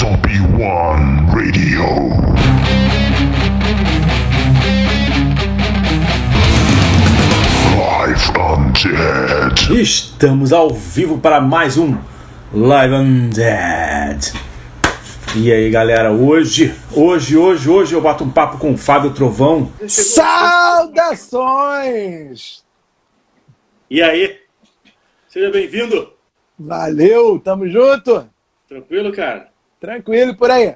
Zombie One Radio. Live Undead. Estamos ao vivo para mais um Live Undead. E aí, galera, hoje, hoje, hoje, hoje eu bato um papo com o Fábio Trovão. Saudações! E aí? Seja bem-vindo. Valeu, tamo junto. Tranquilo, cara? Tranquilo por aí.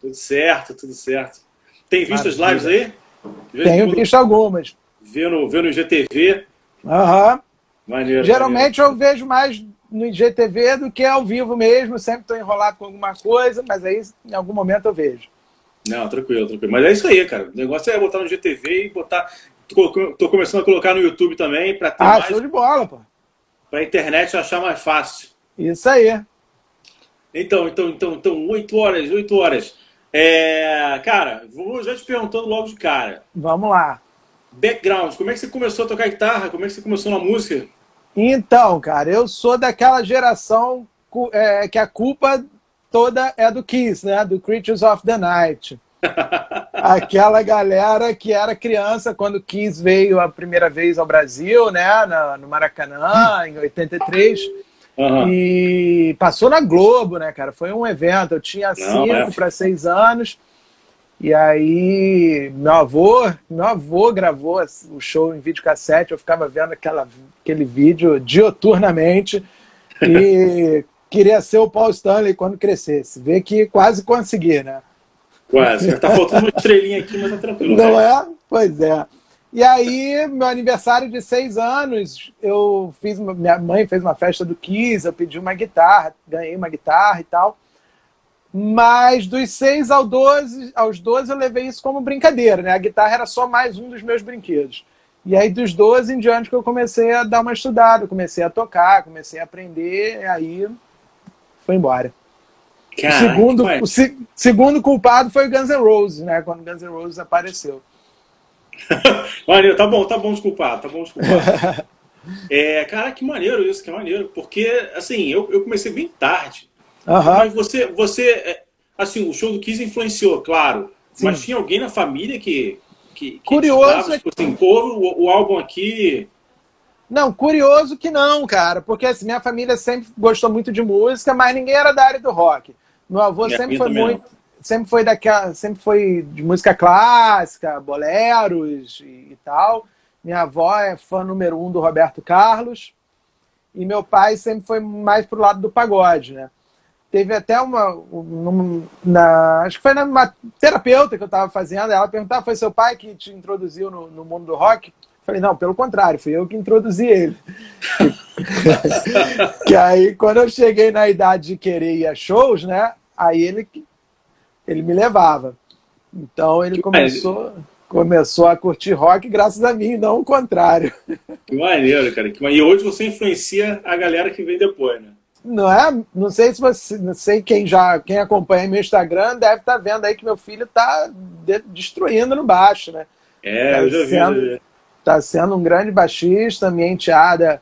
Tudo certo, tudo certo. Tem visto as Maravilha. lives aí? Em Tenho quando, visto algumas. Vendo, vendo o GTV. Aham. Maneiro. Geralmente eu vejo mais no IGTV do que ao vivo mesmo. Sempre estou enrolado com alguma coisa, mas aí em algum momento eu vejo. maneiro. Não, tranquilo, tranquilo. Mas é isso aí, cara. O negócio é botar no GTV e botar. Tô, começando a colocar no YouTube também para ter Ah, mais. show de bola, pô. Pra internet achar mais fácil. Isso aí. Então, então, então, então, 8 horas, 8 horas. É, cara, vou já te perguntando logo de cara. Vamos lá. Background, como é que você começou a tocar guitarra? Como é que você começou na música? Então, cara, eu sou daquela geração é, que a culpa toda é do Kiss, né? Do Creatures of the Night. Aquela galera que era criança quando Kiss veio a primeira vez ao Brasil, né? na- no Maracanã, em 83. Aham. E passou na Globo, né, cara? Foi um evento. Eu tinha Não, cinco é. para seis anos. E aí, meu avô, meu avô gravou o show em videocassete. Eu ficava vendo aquela, aquele vídeo dioturnamente e queria ser o Paul Stanley quando crescesse. Vê que quase consegui, né? Quase. Tá faltando uma estrelinha aqui, mas tá tranquilo. Não né? é? Pois é. E aí, meu aniversário de seis anos, eu fiz, uma- minha mãe fez uma festa do Kiss, eu pedi uma guitarra, ganhei uma guitarra e tal. Mas dos seis ao 12, aos 12 eu levei isso como brincadeira, né? A guitarra era só mais um dos meus brinquedos. E aí dos 12 em diante que eu comecei a dar uma estudada, comecei a tocar, comecei a aprender, e aí foi embora. O segundo, o se- segundo culpado foi o Guns N' Roses, né? Quando o Guns N' Roses apareceu. Maneiro, tá bom, tá bom desculpar, tá bom desculpar. é, cara, que maneiro isso, que maneiro. Porque, assim, eu, eu comecei bem tarde. Aham. Mas você, você, é, assim, o show do Kiss influenciou, claro. Sim. Mas tinha alguém na família que. que, que Curioso estudava, é tipo assim, pô, o, o álbum aqui. Não, curioso que não, cara, porque assim, minha família sempre gostou muito de música, mas ninguém era da área do rock. Meu avô Minha sempre foi muito, sempre foi daquela, sempre foi de música clássica, boleros e, e tal. Minha avó é fã número um do Roberto Carlos e meu pai sempre foi mais pro lado do pagode, né? Teve até uma, um- na, acho que foi na terapeuta que eu estava fazendo, ela perguntava, foi seu pai que te introduziu no, no mundo do rock? Falei, não, pelo contrário, fui eu que introduzi ele. que aí, quando eu cheguei na idade de querer ir a shows, né? Aí ele, ele me levava. Então ele Que começou, começou a curtir rock graças a mim, não o contrário. Que maneiro, cara. Maneiro. E hoje você influencia a galera que vem depois, né? Não é? Não sei se você, não sei quem já, quem acompanha meu Instagram deve estar vendo aí que meu filho está destruindo no baixo, né? É, Tá eu já vi. sendo- já vi. Está sendo um grande baixista, minha enteada,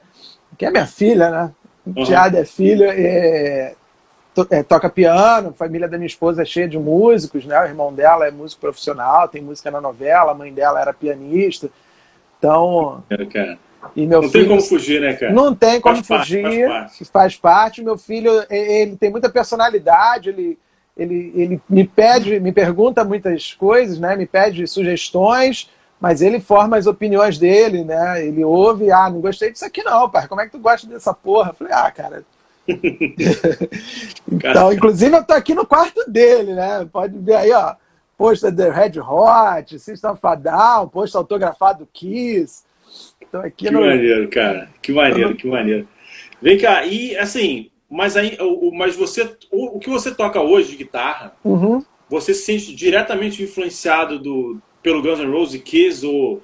que é minha filha, né? Enteada é filha, é, to- é, toca piano, a família da minha esposa é cheia de músicos, né? O irmão dela é músico profissional, tem música na novela, a mãe dela era pianista. Então, É, cara. e meu Não filho tem como fugir, né, cara? Não tem como Faz parte, fugir, faz parte. faz parte. Meu filho, ele tem muita personalidade, ele, ele, ele me pede, me pergunta muitas coisas, né? Me pede sugestões, mas ele forma as opiniões dele, né? Ele ouve, ah, não gostei disso aqui não, pai. Como é que tu gosta dessa porra? Eu falei, ah, cara. então, inclusive, eu tô aqui no quarto dele, né? Pode ver aí, ó. Posta The Red Hot, System Down, posta autografado do Kiss. Tô aqui Que no, maneiro, cara. Que maneiro, que maneiro. Vem cá, e assim, mas aí, mas você, o, que você toca hoje de guitarra, Uhum. você se sente diretamente influenciado do, pelo Guns N' Roses Kiss, ou,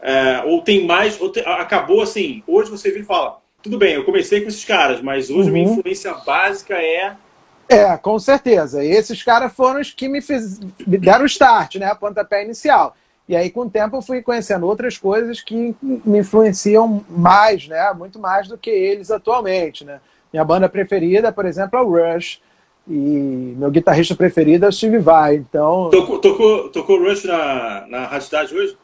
é, ou tem mais, ou te- acabou assim, hoje você vira e fala, tudo bem, eu comecei com esses caras, mas hoje a minha Uhum. influência básica é... É, com certeza. E esses caras foram os que me, fiz, me deram o start, né? A pontapé inicial. E aí, com o tempo, eu fui conhecendo outras coisas que me influenciam mais, né? Muito mais do que eles atualmente, né? Minha banda preferida, por exemplo, é o Rush. E meu guitarrista preferido é o Steve Vai, então... Tocou, tocou, tocou Rush na, na Rádio Cidade hoje?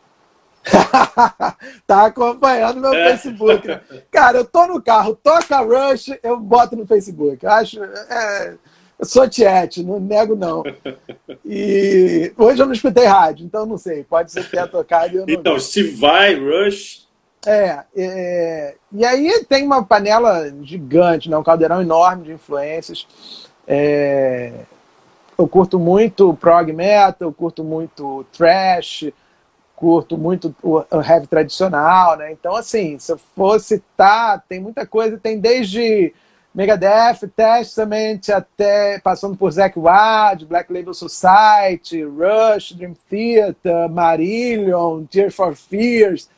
tá acompanhando meu é. Facebook. Cara, eu tô no carro, toca Rush, eu boto no Facebook. Eu acho... É, eu sou tiete, não nego não. E hoje eu não escutei rádio, então não sei. Pode ser que tenha tocado. Eu não então, vi. se vai, Rush. É, é, e aí tem uma panela gigante, né, um caldeirão enorme de influências. É, eu curto muito prog metal, eu curto muito thrash, curto muito o heavy tradicional, né? Então, assim, se eu fosse citar, tem muita coisa, tem desde Megadeth, Testament, até passando por Zack Wild, Black Label Society, Rush, Dream Theater, Marillion, Tears for Fears,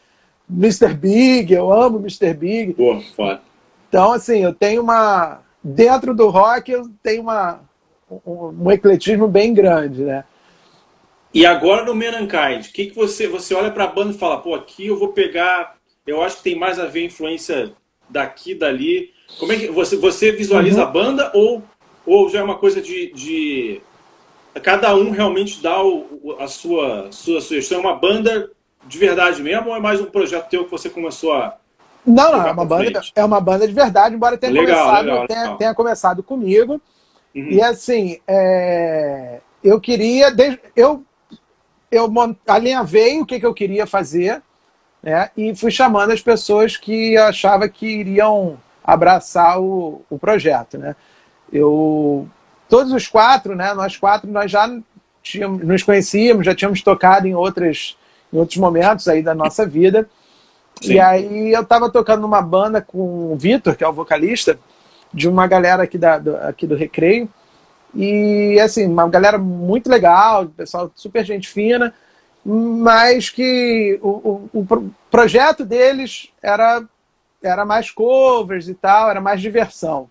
Mr. Big, eu amo Mr. Big. Pô, foda. Então, assim, eu tenho uma. Dentro do rock, eu tenho uma, um, um ecletismo bem grande, né? E agora no Menankind, o que, que você, você olha para a banda e fala, pô, aqui eu vou pegar. Eu acho que tem mais a ver influência daqui, dali como é que você, você visualiza uhum. a banda ou, ou já é uma coisa de, de cada um realmente dá o, a sua, sua sugestão? É uma banda de verdade mesmo ou é mais um projeto teu que você começou a. Não, não, é uma, banda, é uma banda de verdade, embora tenha, legal, começado, legal, tenha, legal. tenha começado comigo. Uhum. E assim, é, eu queria. Eu, eu alinhavei o que, que eu queria fazer né, e fui chamando as pessoas que achava que iriam abraçar o, o projeto, né? Eu, todos os quatro, né? Nós quatro, nós já tínhamos, nos conhecíamos, já tínhamos tocado em outras, em outros momentos aí da nossa vida. Sim. E aí eu estava tocando numa banda com o Vitor, que é o vocalista, de uma galera aqui, da, do, aqui do Recreio. E assim, uma galera muito legal, pessoal super gente fina, mas que o, o, o projeto deles era era mais covers e tal, era mais diversão.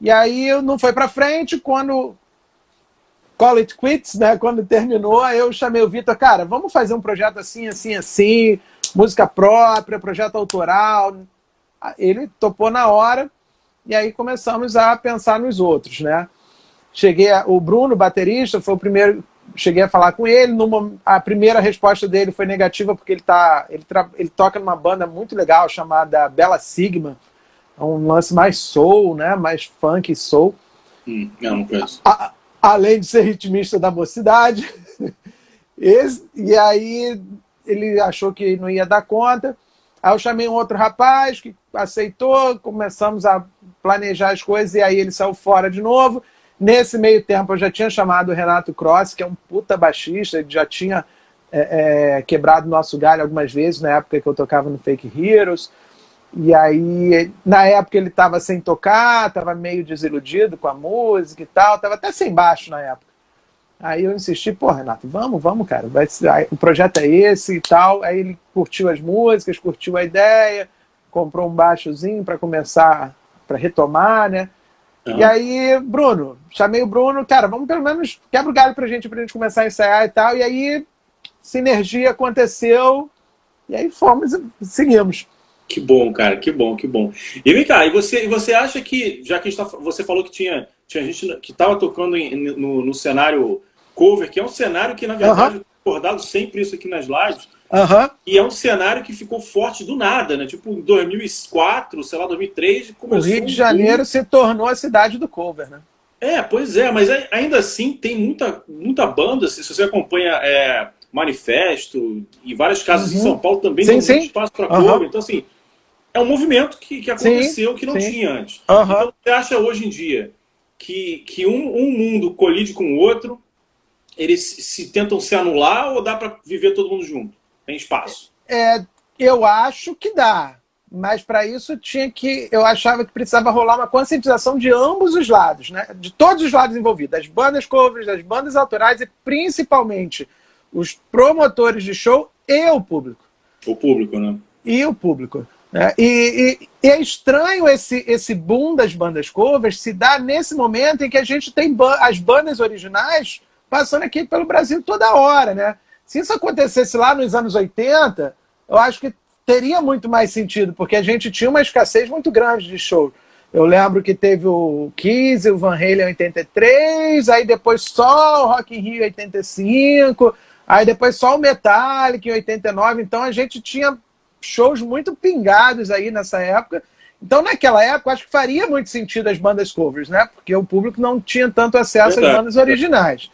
E aí não foi para frente, quando Call It Quits, né, quando terminou, eu chamei o Vitor, cara, vamos fazer um projeto assim, assim, assim, música própria, projeto autoral. Ele topou na hora e aí começamos a pensar nos outros, né? Cheguei, a, o Bruno, baterista, foi o primeiro cheguei a falar com ele. Numa, a primeira resposta dele foi negativa, porque ele, tá, ele, tra, ele toca numa banda muito legal chamada Bela Sigma. É um lance mais soul, né? mais funk e soul. Hum, não, não conheço. A, além de ser ritmista da mocidade. Esse, e aí ele achou que não ia dar conta. Aí eu chamei um outro rapaz que aceitou, começamos a planejar as coisas e aí ele saiu fora de novo. Nesse meio tempo, eu já tinha chamado o Renato Cross, que é um puta baixista, ele já tinha é, é, quebrado nosso galho algumas vezes na época que eu tocava no Fake Heroes. E aí, na época, ele estava sem tocar, estava meio desiludido com a música e tal, estava até sem baixo na época. Aí eu insisti, pô, Renato, vamos, vamos, cara, vai, o projeto é esse e tal. Aí ele curtiu as músicas, curtiu a ideia, comprou um baixozinho para começar, para retomar, né? E aí, Bruno, chamei o Bruno, cara, vamos pelo menos quebra o galho pra gente, pra gente começar a ensaiar e tal. E aí, sinergia aconteceu, e aí fomos e seguimos. Que bom, cara, que bom, que bom. E vem cá, e você, e você acha que, já que tá, você falou que tinha, tinha gente que estava tocando em, no, no, cenário cover, que é um cenário que, na verdade, uh -huh. acordado sempre isso aqui nas lives, Uhum. E é um cenário que ficou forte do nada, né? Tipo, em 2004, sei lá, 2003, começou... O Rio de Janeiro se tornou a cidade do cover, né? É, pois é, mas ainda assim tem muita, muita banda, se você acompanha é, Manifesto e várias casas uhum. em São Paulo também sim, tem espaço para uhum. cover. Então, assim, é um movimento que, que aconteceu sim, que não sim. tinha antes. Uhum. Então, você acha hoje em dia que, que um, um mundo colide com o outro, eles se tentam se anular ou dá para viver todo mundo junto? Tem espaço. É, eu acho que dá. Mas para isso tinha que. Eu achava que precisava rolar uma conscientização de ambos os lados, né? De todos os lados envolvidos, das bandas covers, das bandas autorais e principalmente os promotores de show e o público. O público, né? E o público. Né? E, e, e, é estranho esse, esse boom das bandas covers se dar nesse momento em que a gente tem ba as bandas originais passando aqui pelo Brasil toda hora, né? Se isso acontecesse lá nos anos 80, eu acho que teria muito mais sentido, porque a gente tinha uma escassez muito grande de show. Eu lembro que teve o Kiss, o Van Halen em 83, aí depois só o Rock in Rio em 85, aí depois só o Metallica em 89. Então a gente tinha shows muito pingados aí nessa época. Então, naquela época, acho que faria muito sentido as bandas covers, né? Porque o público não tinha tanto acesso às bandas originais.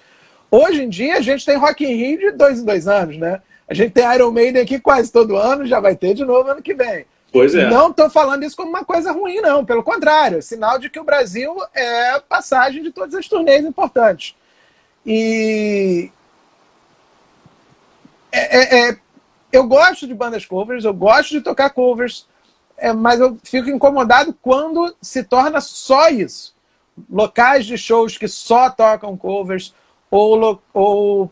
Hoje em dia, a gente tem Rock in Rio de dois em dois anos, né? A gente tem Iron Maiden aqui quase todo ano, já vai ter de novo ano que vem. Pois é. Não estou falando isso como uma coisa ruim, não. Pelo contrário, é sinal de que o Brasil é passagem de todas as turnês importantes. E. É, é, é, eu gosto de bandas covers, eu gosto de tocar covers, é, mas eu fico incomodado quando se torna só isso. Locais de shows que só tocam covers, ou, ou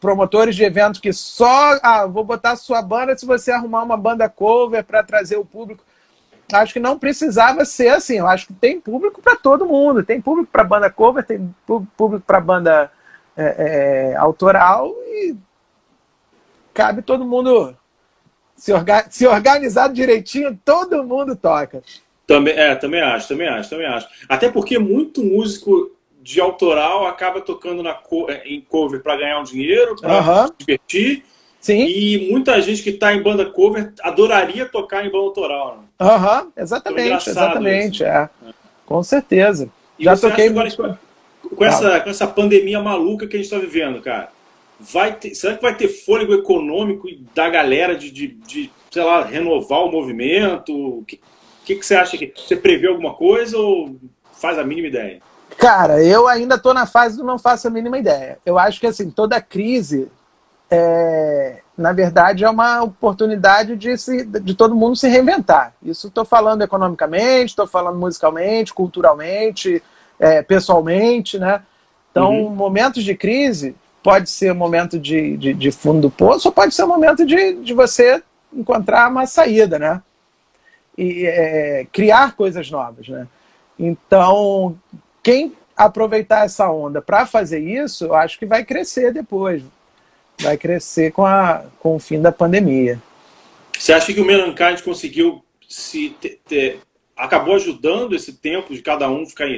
promotores de eventos que só ah, vou botar sua banda se você arrumar uma banda cover para trazer o público. Acho que não precisava ser assim. Eu acho que tem público para todo mundo. Tem público para banda cover, tem público para banda é, é, autoral e cabe todo mundo se, orga se organizar direitinho, todo mundo toca. Também, é, também acho, também acho, também acho. Até porque muito músico de autoral acaba tocando na co é, em cover para ganhar um dinheiro, para uhum. se divertir. Sim. E muita gente que está em banda cover adoraria tocar em banda autoral. Né? Aham, uhum, exatamente, exatamente. É. é. Com certeza. E Já toquei muito. Com, com essa, com essa pandemia maluca que a gente está vivendo, cara, vai ter, será que vai ter fôlego econômico da galera de, de, de sei lá, renovar o movimento? O que, que, que você acha? que Você prevê alguma coisa ou faz a mínima ideia? Cara, eu ainda estou na fase do não faço a mínima ideia. Eu acho que assim toda crise, é, na verdade, é uma oportunidade de, se, de todo mundo se reinventar. Isso estou falando economicamente, estou falando musicalmente, culturalmente, é, pessoalmente, né? Então, uhum. momentos de crise pode ser um momento de, de, de, fundo do poço, ou pode ser um momento de, de você encontrar uma saída, né? E é, criar coisas novas, né? Então, quem aproveitar essa onda para fazer isso, eu acho que vai crescer depois. Vai crescer com, a, com o fim da pandemia. Você acha que o Melancholy conseguiu se ter, ter, acabou ajudando esse tempo de cada um ficar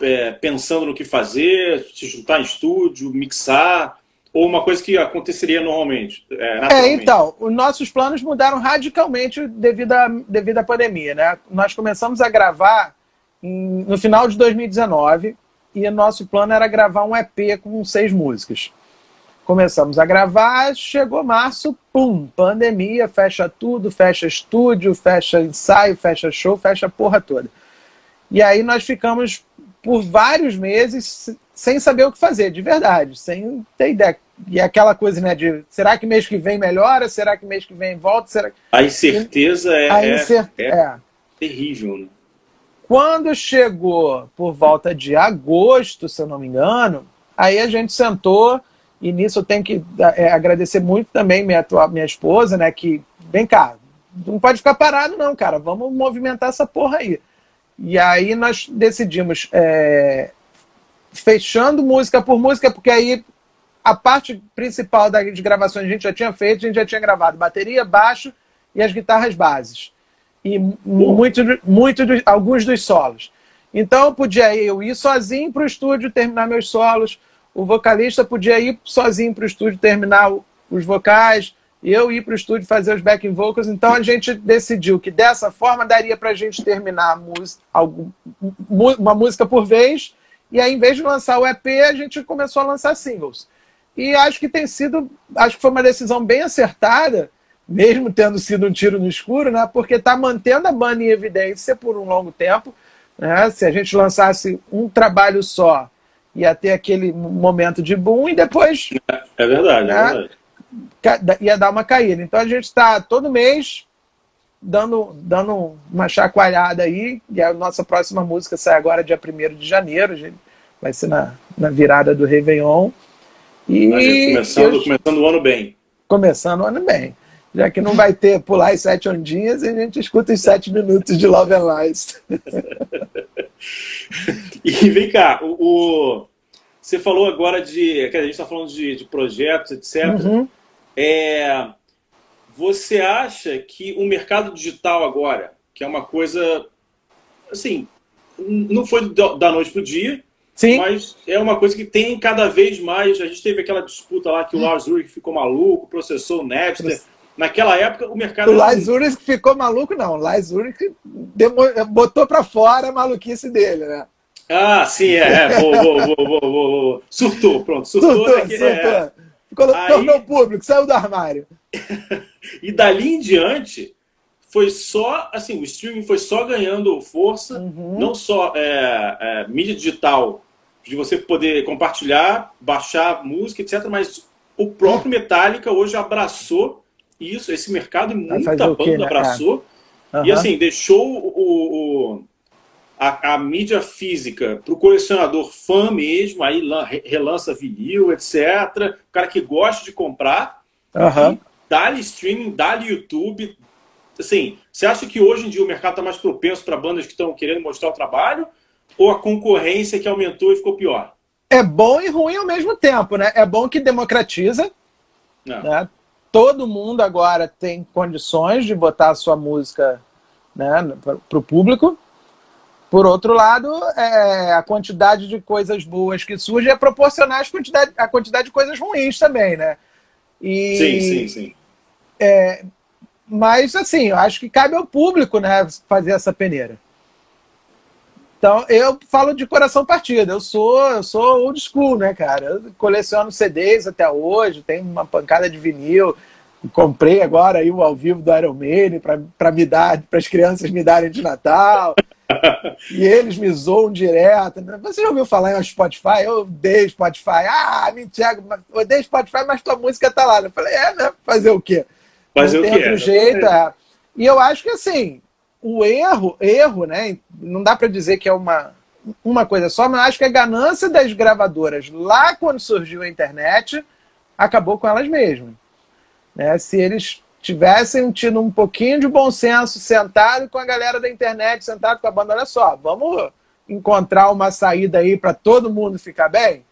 é, pensando no que fazer, se juntar em estúdio, mixar, ou uma coisa que aconteceria normalmente? É, é então, os nossos planos mudaram radicalmente devido à, devido à pandemia. Né? Nós começamos a gravar no final de 2019 e nosso plano era gravar um EP com seis músicas. Começamos a gravar, chegou março, pum, pandemia, fecha tudo, fecha estúdio, fecha ensaio, fecha show, fecha a porra toda. E aí nós ficamos por vários meses sem saber o que fazer, de verdade, sem ter ideia. E aquela coisa, né, de será que mês que vem melhora? Será que mês que vem volta? Será... A incerteza é, a incer... é, é, terrível, né? Quando chegou por volta de agosto, se eu não me engano, aí a gente sentou, e nisso eu tenho que é, agradecer muito também minha, minha esposa, né? Que, vem cá, não pode ficar parado, não, cara, vamos movimentar essa porra aí. E aí nós decidimos, é, fechando música por música, porque aí a parte principal das gravações a gente já tinha feito, a gente já tinha gravado bateria, baixo e as guitarras bases e muito, muito alguns dos solos. Então eu podia eu ir sozinho para o estúdio terminar meus solos, o vocalista podia ir sozinho para o estúdio terminar os vocais, eu ir para o estúdio fazer os backing vocals. Então a gente decidiu que dessa forma daria para a gente terminar uma música por vez, e aí em vez de lançar o EP, a gente começou a lançar singles. E acho que tem sido, acho que foi uma decisão bem acertada, mesmo tendo sido um tiro no escuro, né? Porque está mantendo a banda em evidência por um longo tempo. Né? Se a gente lançasse um trabalho só, ia ter aquele momento de boom e depois. É verdade, né? é verdade. Ia dar uma caída. Então a gente está todo mês dando, dando uma chacoalhada aí. E a nossa próxima música sai agora dia 1 de janeiro. Vai ser na, na virada do Réveillon. E começando, eu... começando o ano bem. Começando o ano bem já que não vai ter pular as sete ondinhas, a gente escuta os sete minutos de Love and Lies. e vem cá, o, o, você falou agora de. A gente está falando de, de, projetos, etc. Uhum. É, você acha que o mercado digital agora, que é uma coisa assim, não foi da noite pro dia, Sim. mas é uma coisa que tem cada vez mais. A gente teve aquela disputa lá que o Lars Ulrich ficou maluco, processou o Napster. Naquela época, o mercado. O Lars Ulrich ficou maluco, não. O Ulrich botou para fora a maluquice dele, né? Ah, sim, é. é. Surtou, pronto. Surtou. surtou, é surtou. É. Ficou, Aí... Tornou público, saiu do armário. e dali em diante, foi só, assim, o streaming foi só ganhando força, uhum. não só é, é, mídia digital, de você poder compartilhar, baixar música, etc., mas o próprio Metallica hoje abraçou isso, esse mercado e muita banda quê, né? abraçou. Uhum. E assim, deixou o, o a, a, mídia física para o colecionador fã mesmo, aí relança vinil, etc. O cara que gosta de comprar. Uhum. Dá-lhe streaming, dá-lhe YouTube, assim, você acha que hoje em dia o mercado está mais propenso para bandas que estão querendo mostrar o trabalho? Ou a concorrência que aumentou e ficou pior? É bom e ruim ao mesmo tempo, né? É bom que democratiza. Né? Todo mundo agora tem condições de botar a sua música né, para o público. Por outro lado, é, a quantidade de coisas boas que surge é proporcional à quantidade, à quantidade de coisas ruins também, né? E, sim, sim, sim. É, mas, assim, eu acho que cabe ao público né, fazer essa peneira. Então, eu falo de coração partido. Eu sou, eu sou old school, né, cara? Eu coleciono CDs até hoje, tenho uma pancada de vinil. Comprei agora aí o ao vivo do Iron Maiden para me dar, para as crianças me darem de Natal. e eles me zoam direto. Você já ouviu falar em Spotify? Eu odeio Spotify. Ah, mentira, eu odeio Spotify, mas tua música tá lá. Eu falei, é, né? Fazer o quê? Fazer não o quê? outro jeito. É. E eu acho que assim, o erro, erro, né? Não dá para dizer que é uma, uma coisa só, mas acho que a ganância das gravadoras lá quando surgiu a internet acabou com elas mesmas. Né? Se eles tivessem tido um pouquinho de bom senso, sentado com a galera da internet, sentado com a banda, olha só, vamos encontrar uma saída aí para todo mundo ficar bem?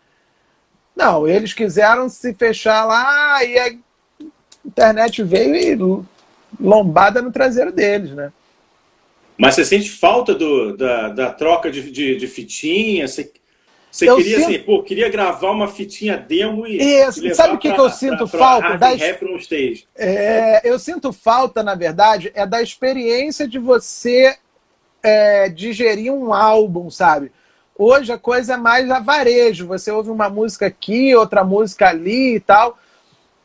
Não, eles quiseram se fechar lá e aí internet veio e lombada no traseiro deles, né? Mas você sente falta do, da, da troca de, de, de fitinha? Você, você queria sinto... assim, pô, queria gravar uma fitinha demo e. Isso. Sabe o que, que eu sinto pra, falta? Pra das... stage. É, eu sinto falta, na verdade, é da experiência de você é, digerir um álbum, sabe? Hoje a coisa é mais a varejo. Você ouve uma música aqui, outra música ali e tal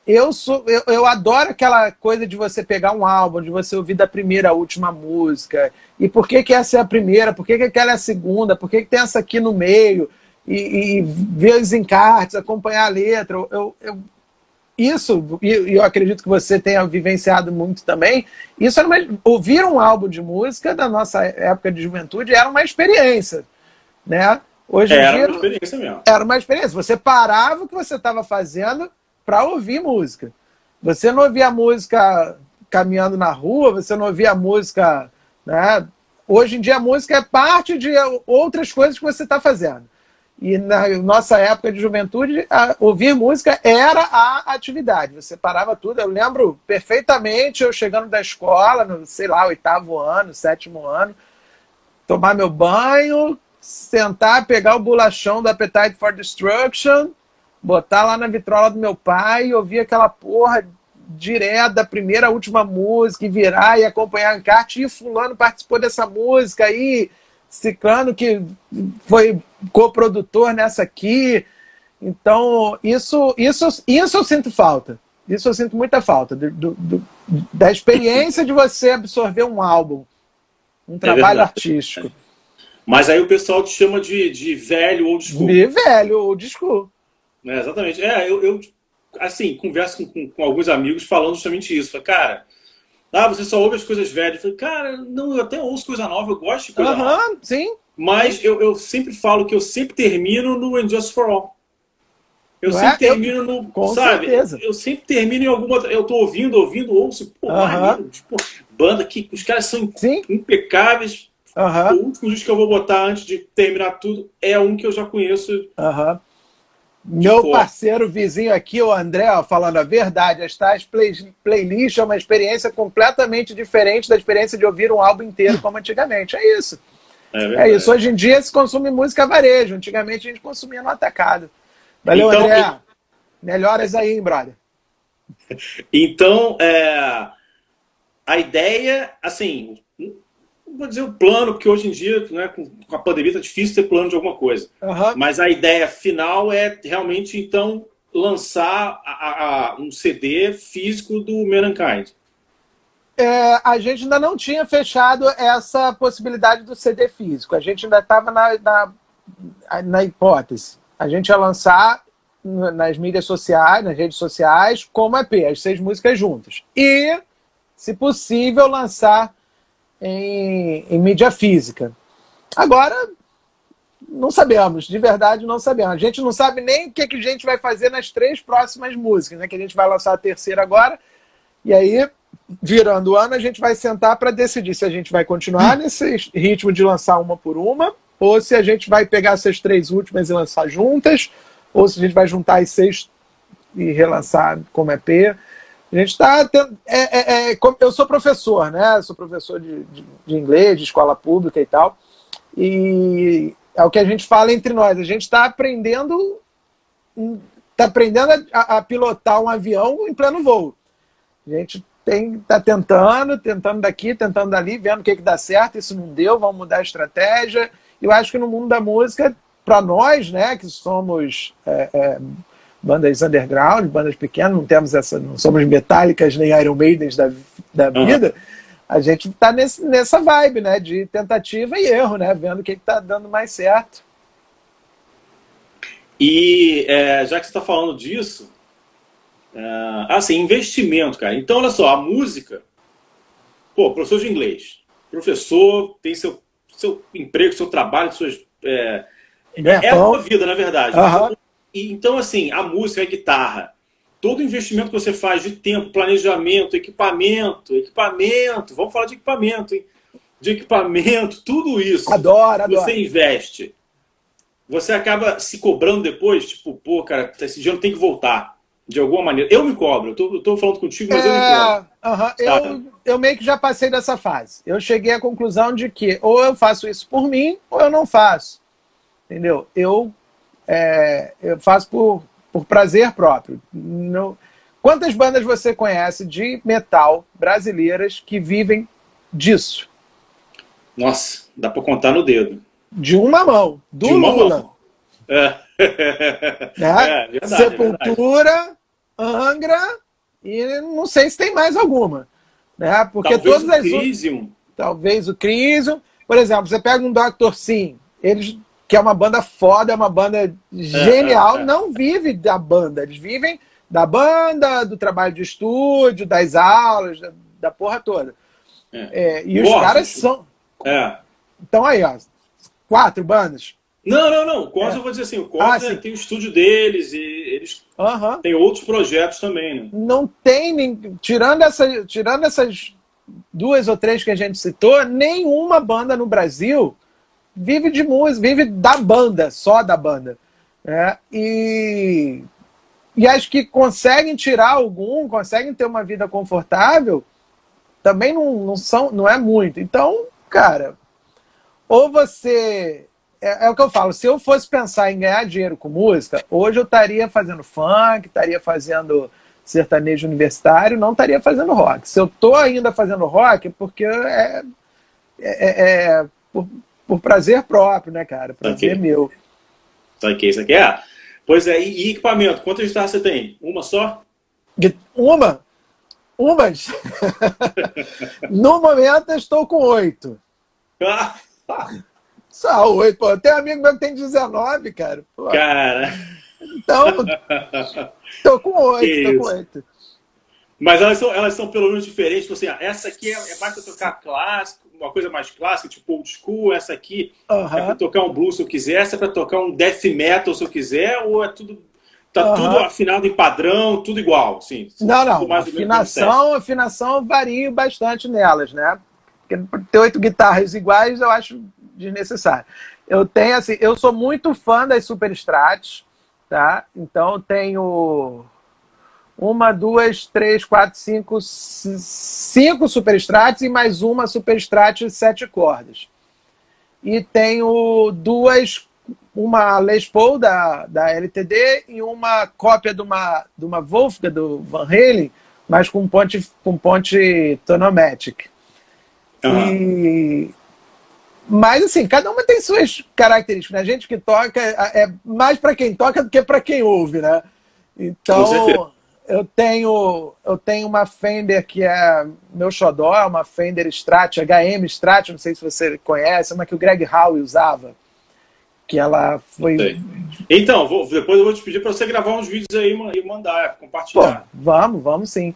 eu sou eu, eu adoro aquela coisa de você pegar um álbum, de você ouvir da primeira à última música. E por que, que essa é a primeira? Por que, que aquela é a segunda? Por que, que tem essa aqui no meio? E, e ver os encartes, acompanhar a letra. Eu, eu, isso, e eu acredito que você tenha vivenciado muito também, isso era uma, ouvir um álbum de música da nossa época de juventude era uma experiência, né? Hoje era dia, uma experiência mesmo. Era uma experiência. Você parava o que você estava fazendo para ouvir música. Você não ouvia música caminhando na rua, você não ouvia música. Né? Hoje em dia a música é parte de outras coisas que você está fazendo. E na nossa época de juventude, ouvir música era a atividade. Você parava tudo. Eu lembro perfeitamente eu chegando da escola, no, sei lá, oitavo ano, sétimo ano, tomar meu banho, sentar, pegar o bolachão do Appetite for Destruction botar lá na vitrola do meu pai e ouvir aquela porra direto da primeira à última música e virar e acompanhar a encarte. E fulano participou dessa música aí, Ciclano que foi coprodutor nessa aqui. Então, isso, isso, isso eu sinto falta. Isso eu sinto muita falta. Do, do, da experiência de você absorver um álbum, um é trabalho artístico. Mas aí o pessoal te chama de, de velho ou school. De velho ou school. É, exatamente. É, eu, eu assim, converso com, com, alguns amigos falando justamente isso. Falei, cara, ah, você só ouve as coisas velhas. Eu falei, cara, não, eu até ouço coisa nova, eu gosto de coisa uhum, nova. Sim. Mas eu, eu sempre falo que eu sempre termino no And Just For All. Eu não sempre é? termino eu, no. Com sabe? Certeza. Eu sempre termino em alguma. Eu tô ouvindo, ouvindo, ouço. Pô, uhum. tipo, banda que os caras são Sim. impecáveis. Uhum. O último disco que eu vou botar antes de terminar tudo é um que eu já conheço. Uhum. Meu parceiro vizinho aqui, o André, ó, falando a verdade, as tais play, playlists é uma experiência completamente diferente da experiência de ouvir um álbum inteiro como antigamente. É isso. É, é, isso. Hoje em dia se consome música varejo. Antigamente a gente consumia no atacado. Valeu, então, André. Melhoras aí, hein, brother. Então, é, a ideia, assim, não vou dizer o plano, porque hoje em dia, né, com, a pandemia, está difícil ter plano de alguma coisa. Uhum. Mas a ideia final é realmente, então, lançar a, a, um CD físico do Mankind. É, a gente ainda não tinha fechado essa possibilidade do CD físico. A gente ainda estava na, na, na, hipótese. A gente ia lançar nas mídias sociais, nas redes sociais, como EP, as seis músicas juntas. E, se possível, lançar em, em mídia física. Agora, não sabemos, de verdade não sabemos. A gente não sabe nem o que, que a gente vai fazer nas três próximas músicas, né? Que a gente vai lançar a terceira agora. E aí, virando o ano, a gente vai sentar para decidir se a gente vai continuar nesse ritmo de lançar uma por uma, ou se a gente vai pegar essas três últimas e lançar juntas, ou se a gente vai juntar as seis e relançar como EP. A gente está. É, é, é, eu sou professor, né? Sou professor de, de, de, inglês, de escola pública e tal. E é o que a gente fala entre nós. A gente está aprendendo. Está aprendendo a, a, pilotar um avião em pleno voo. A gente está tentando, tentando daqui, tentando dali, vendo o que, que dá certo, isso não deu, vamos mudar a estratégia. Eu acho que no mundo da música, para nós, né, que somos é, é, bandas underground, bandas pequenas, não temos essa, não somos metálicas nem Iron Maidens da, da vida. Uhum. A gente está nessa vibe, né, de tentativa e erro, né, vendo o que está dando mais certo. E é, já que você está falando disso, é, assim, investimento, cara. Então, olha só, a música, pô, professor de inglês, professor tem seu, seu emprego, seu trabalho, suas, é, é, é a sua vida, na verdade. Uhum. Então, assim, a música, a guitarra, todo o investimento que você faz de tempo, planejamento, equipamento, equipamento, vamos falar de equipamento, hein? De equipamento, tudo isso. Adoro, adoro. Você investe. Você acaba se cobrando depois, tipo, pô, cara, esse dinheiro tem que voltar. De alguma maneira. Eu me cobro, eu tô, eu tô falando contigo, mas é, eu me é, cobro. Uh -huh. eu, eu meio que já passei dessa fase. Eu cheguei à conclusão de que ou eu faço isso por mim, ou eu não faço. Entendeu? Eu é, eu faço por, por prazer próprio. Não... Quantas bandas você conhece de metal brasileiras que vivem disso? Nossa, dá para contar no dedo. De uma mão, do de uma Lula. Mão. É. Né? É, verdade, Sepultura, Angra e não sei se tem mais alguma. Né? Porque talvez todas o Crisium. Talvez o Crisium. Por exemplo, você pega um Dr. Sim, eles que é uma banda foda, é uma banda genial, é, é, é. não vive da banda, eles vivem da banda, do trabalho de estúdio, das aulas, da, da porra toda. É. é e os caras são. É. Então aí, ó, quatro bandas. Não, não, não. O Cos, eu vou dizer assim, o Cos ah, tem o estúdio deles e eles uhum. têm outros projetos também, né? Não tem, nem, tirando, essa, tirando essas duas ou três que a gente citou, nenhuma banda no Brasil vive de música, vive da banda, só da banda. Né? E, e acho que conseguem tirar algum, conseguem ter uma vida confortável, também não, não, são, não é muito. Então, cara, ou você. É, é, o que eu falo, se eu fosse pensar em ganhar dinheiro com música, hoje eu estaria fazendo funk, estaria fazendo sertanejo universitário, não estaria fazendo rock. Se eu estou ainda fazendo rock, é porque é, é, é por, por prazer próprio, né, cara? Prazer okay. meu. Aqui, isso aqui é. Pois é, e, equipamento? Quantas guitarras você tem? Uma só? Uma? Umas? no momento eu estou com oito. Só oito, pô. Tem um amigo meu que tem 19, cara. Pô. Cara. Então, tô com oito, tô com oito. Mas elas são, elas são pelo menos diferentes. Tipo assim, ah, essa aqui é, é mais para tocar clássico, uma coisa mais clássica, tipo old school. Essa aqui é para tocar um blues se eu quiser. Essa é para tocar um death metal se eu quiser. Ou é tudo. Tá tudo afinado em padrão, tudo igual, sim. Não, não. Afinação, afinação varia bastante nelas, né? Porque ter oito guitarras iguais eu acho desnecessário. Eu tenho assim, eu sou muito fã das Super Strats, tá? Então eu tenho uma, duas, três, quatro, cinco, cinco superstratos e mais uma superstrat de sete cordas. e tenho duas, uma Les Paul da, da LTD e uma cópia de uma, de uma Wolfgang do Van Halen, mas com ponte, com ponte Tonomatic. Aham. E... Mas, assim, cada uma tem suas características. Né? A gente que toca é é mais para quem toca do que para quem ouve, né? Então. Eu tenho, eu tenho uma Fender que é meu xodó, é uma Fender Strat, HM Strat, não sei se você conhece, uma que o Greg Howe usava. Que ela foi. Então, vou- depois eu vou te pedir para você gravar uns vídeos aí e mandar, Pô, compartilhar. vamos, vamos sim.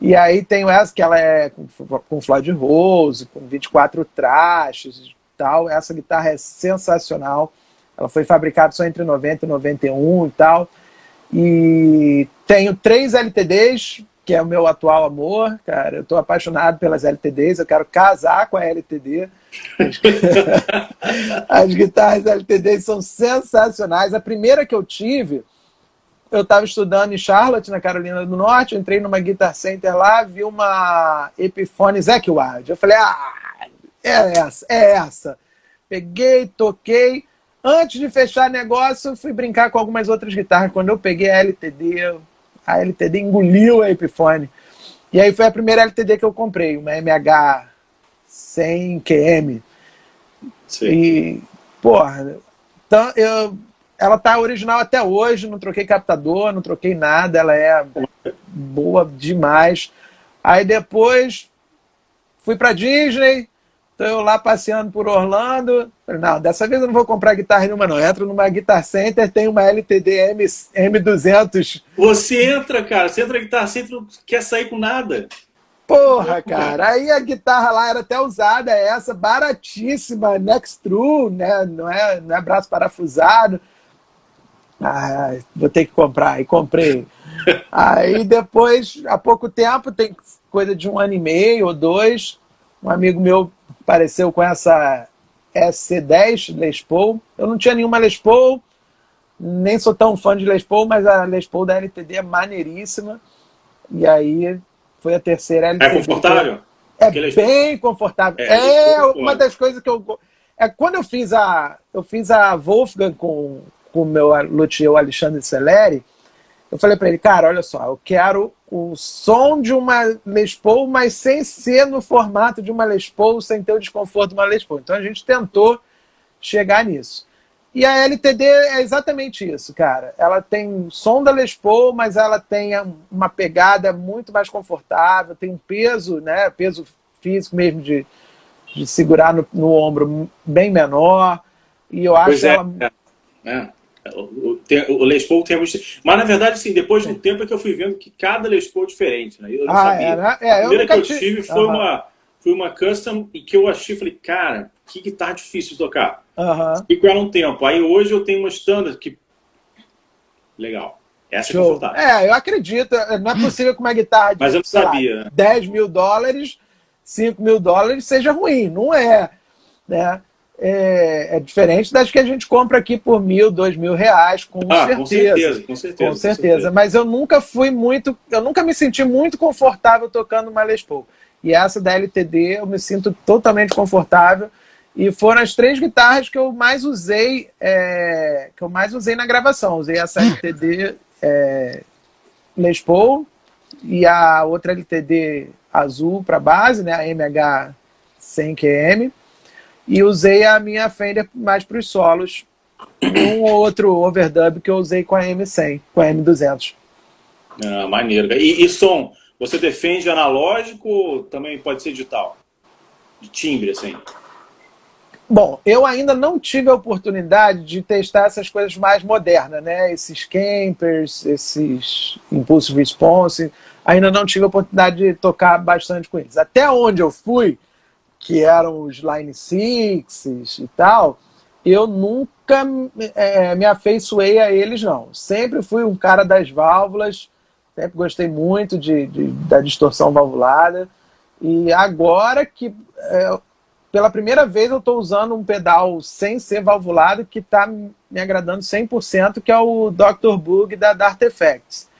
E aí tenho essa que ela é com, com Floyd Rose, com 24 trastes e tal. Essa guitarra é sensacional. Ela foi fabricada só entre 90 e 91 e tal. E tenho três LTDs, que é o meu atual amor, cara. Eu tô apaixonado pelas LTDs, eu quero casar com a LTD. As guitarras LTDs são sensacionais. A primeira que eu tive, eu estava estudando em Charlotte, na Carolina do Norte, eu entrei numa Guitar Center lá, vi uma Epiphone Zack Wild. Eu falei, ah, é essa, é essa. Peguei, toquei. Antes de fechar negócio, eu fui brincar com algumas outras guitarras. Quando eu peguei a LTD, a LTD engoliu a Epiphone. E aí foi a primeira LTD que eu comprei, uma MH 100 QM. Sim. E, porra, então eu, ela tá original até hoje, não troquei captador, não troquei nada, ela é boa demais. Aí depois fui pra Disney, eu lá passeando por Orlando. Falei, não, dessa vez eu não vou comprar guitarra nenhuma, não. Entro numa Guitar Center, tem uma LTD M, M200. Você entra, cara, você entra na guitarra, você entra, não quer sair com nada. Porra, cara. Aí a guitarra lá era até usada, essa, baratíssima, next true, né? Não é, não é braço parafusado. Ah, vou ter que comprar. E comprei. Aí depois, há pouco tempo, tem coisa de um ano e meio ou dois, um amigo meu apareceu com essa SC10 Les Paul. Eu não tinha nenhuma Les Paul, nem sou tão fã de Les Paul, mas a Les Paul da LTD é maneiríssima. E aí foi a terceira LTD. É confortável? É bem confortável. É, É, foram uma das coisas que eu é quando eu fiz a eu fiz a Wolfgang com com o meu luthier o Alexandre Celeri, eu falei para ele, cara, olha só, eu quero o som de uma Les Paul, mas sem ser no formato de uma Les Paul, sem ter o desconforto de uma Les Paul. Então a gente tentou chegar nisso. E a LTD é exatamente isso, cara. Ela tem som da Les Paul, mas ela tem uma pegada muito mais confortável, tem um peso, né? Peso físico mesmo de, de segurar no, no ombro bem menor. E eu acho Pois é, ela. é, é. O, Les Paul tem muito... Mas, na verdade, sim, depois de um tempo é que eu fui vendo que cada Les Paul é diferente. Né? Eu não Ah, sabia. é, né? É, a eu primeira que nunca eu ti- tive foi, uma, foi uma custom e que eu achei, falei, cara, que guitarra difícil de tocar. Aham. E com ela um tempo. Aí hoje eu tenho uma standard que... Legal. Essa é Show. confortável. É, eu acredito. Não é possível que uma guitarra de Mas eu não lá, sabia, né? 10 mil dólares, 5 mil dólares seja ruim. Não é. Né? É, é diferente das que a gente compra aqui por mil, dois mil reais, com Ah, certeza. com certeza, com certeza. Com certeza. Mas eu nunca fui muito. Eu nunca me senti muito confortável tocando uma Les Paul. E essa da LTD eu me sinto totalmente confortável. E foram as três guitarras que eu mais usei, é, que eu mais usei na gravação. Usei essa LTD é, Les Paul e a outra LTD azul para base, né, a MH 100QM. E usei a minha Fender mais para os solos. Um ou outro overdub que eu usei com a M100, com a M200. Ah, maneiro. E, e som? Você defende analógico ou também pode ser digital? De timbre, assim. Bom, eu ainda não tive a oportunidade de testar essas coisas mais modernas, né? Esses campers, esses impulse response, ainda não tive a oportunidade de tocar bastante com eles. Até onde eu fui, que eram os Line Sixes e tal, eu nunca é, me afeiçoei a eles, não. Sempre fui um cara das válvulas, sempre gostei muito de, de da distorção valvulada. E agora que é, pela primeira vez eu estou usando um pedal sem ser valvulado que está me agradando 100%, que é o Dr. Bug da Dart Effects.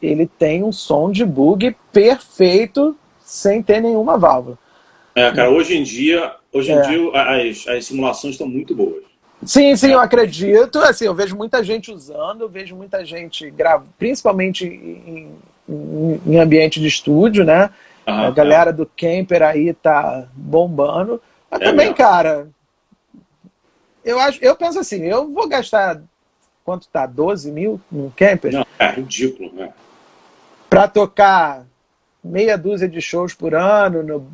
Ele tem um som de bug perfeito sem ter nenhuma válvula. É, cara, hoje em dia, hoje em é. dia as, as simulações estão muito boas. Sim, sim, eu acredito. Assim, eu vejo muita gente usando, eu vejo muita gente grava, principalmente em, em, em ambiente de estúdio, né? a galera do camper aí tá bombando. Mas é também, mesmo. cara, eu acho, eu penso assim, eu vou gastar quanto tá? 12 mil num camper? Não, é ridículo, né? Pra tocar meia dúzia de shows por ano. No...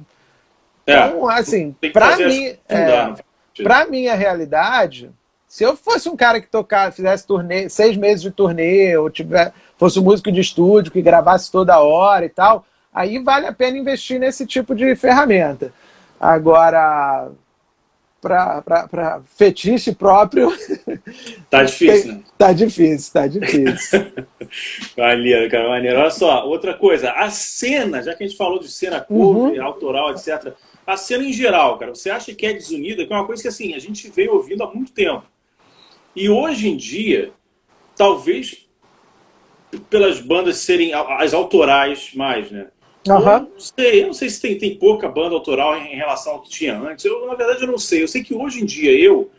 É, então, assim, pra mim, é, pra minha realidade, se eu fosse um cara que tocar, fizesse turnê, seis meses de turnê, ou tiver, fosse um músico de estúdio que gravasse toda hora e tal, aí vale a pena investir nesse tipo de ferramenta. Agora, para fetiche próprio. Tá difícil, né? Tá difícil, tá difícil. maneiro, cara, maneiro. Olha só, outra coisa, a cena, já que a gente falou de cena cover, uhum. autoral, etc. A cena em geral, cara, você acha que é desunida? Que é uma coisa que assim, a gente veio ouvindo há muito tempo. E hoje em dia, talvez pelas bandas serem as autorais mais, né? Uhum. Eu não sei, eu não sei se tem, tem pouca banda autoral em, relação ao que tinha antes. Eu, na verdade, eu não sei. Eu sei que hoje em dia eu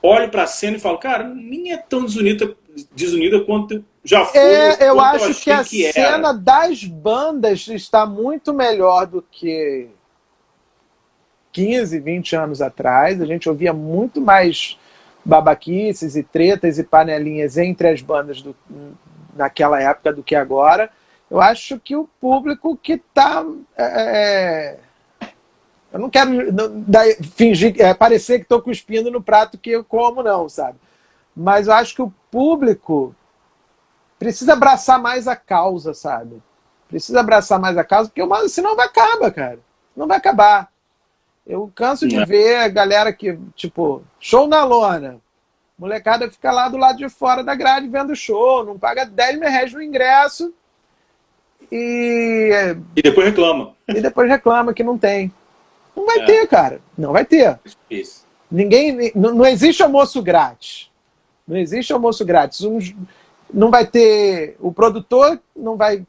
olho para a cena e falo, cara, nem é tão desunida, desunida quanto já foi. É, eu acho eu que a que cena das bandas está muito melhor do que 15, 20 anos atrás. A gente ouvia muito mais babaquices e tretas e panelinhas entre as bandas do, naquela época do que agora. Eu acho que o público que está. É, é, eu não quero fingir, é, parecer que estou cuspindo no prato que eu como, não, sabe? Mas eu acho que o público precisa abraçar mais a causa, sabe? Precisa abraçar mais a causa, porque senão vai acabar, cara. Não vai acabar. Eu canso de ver a galera que, tipo, show na lona. Molecada fica lá do lado de fora da grade vendo show, não paga 10 mil reais no ingresso e. E depois reclama. E depois reclama que não tem. Não vai é. ter, cara. Não vai ter. Isso. Ninguém. Não, não existe almoço grátis. Não existe almoço grátis. Um, não vai ter. O produtor não vai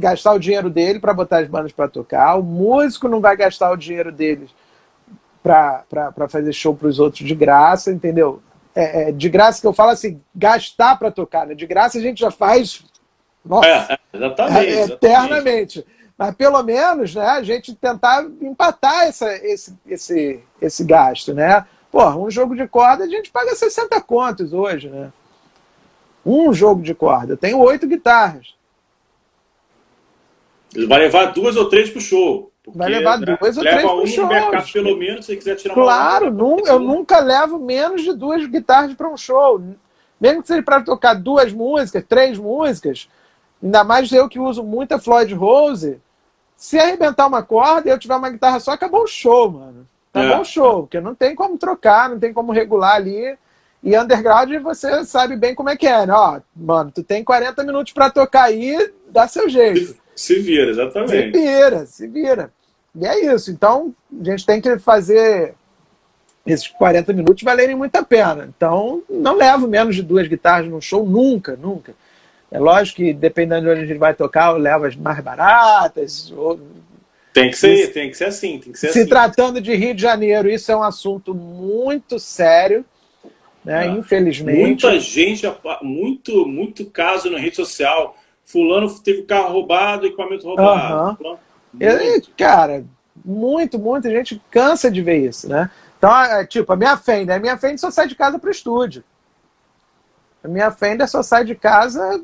gastar o dinheiro dele para botar as bandas para tocar. O músico não vai gastar o dinheiro dele para fazer show para os outros de graça, entendeu? É, é, de graça que eu falo assim, gastar para tocar, né? De graça a gente já faz nossa, é, exatamente, é, exatamente. Eternamente. Mas pelo menos né, a gente tentar empatar essa, esse, esse, esse gasto, né? Pô, um jogo de corda a gente paga 60 contos hoje, né? Um jogo de corda. Eu tenho oito guitarras. Ele vai levar duas ou três pro show. vai levar né, duas ou três pro um show. Mercado, pelo menos, se quiser tirar Claro, uma eu nunca levo menos de duas guitarras para um show. Mesmo que seja para tocar duas músicas, três músicas, Ainda mais eu que uso muita Floyd Rose. Se arrebentar uma corda e eu tiver uma guitarra só, acabou o show, mano. Acabou é. o show, porque não tem como trocar, não tem como regular ali. E underground você sabe bem como é que é, né? Ó, mano, tu tem 40 minutos para tocar aí, dá seu jeito. Se vira, exatamente. Se vira, se vira. E é isso. Então, a gente tem que fazer esses 40 minutos valerem muito a pena. Então, não levo menos de duas guitarras no show, nunca, nunca. É lógico que dependendo de onde a gente vai tocar, eu levo as mais baratas. Ou... Tem que ser, isso, tem que ser assim, tem que ser Se assim. tratando de Rio de Janeiro, isso é um assunto muito sério, né? Ah, Infelizmente. Muita gente, muito, muito caso na rede social. Fulano teve o carro roubado, equipamento roubado. Uhum. Eu, cara, muito, muita gente cansa de ver isso, né? Então, é, tipo, a minha Fender, a minha Fender só sai de casa para o estúdio. A minha Fender só sai de casa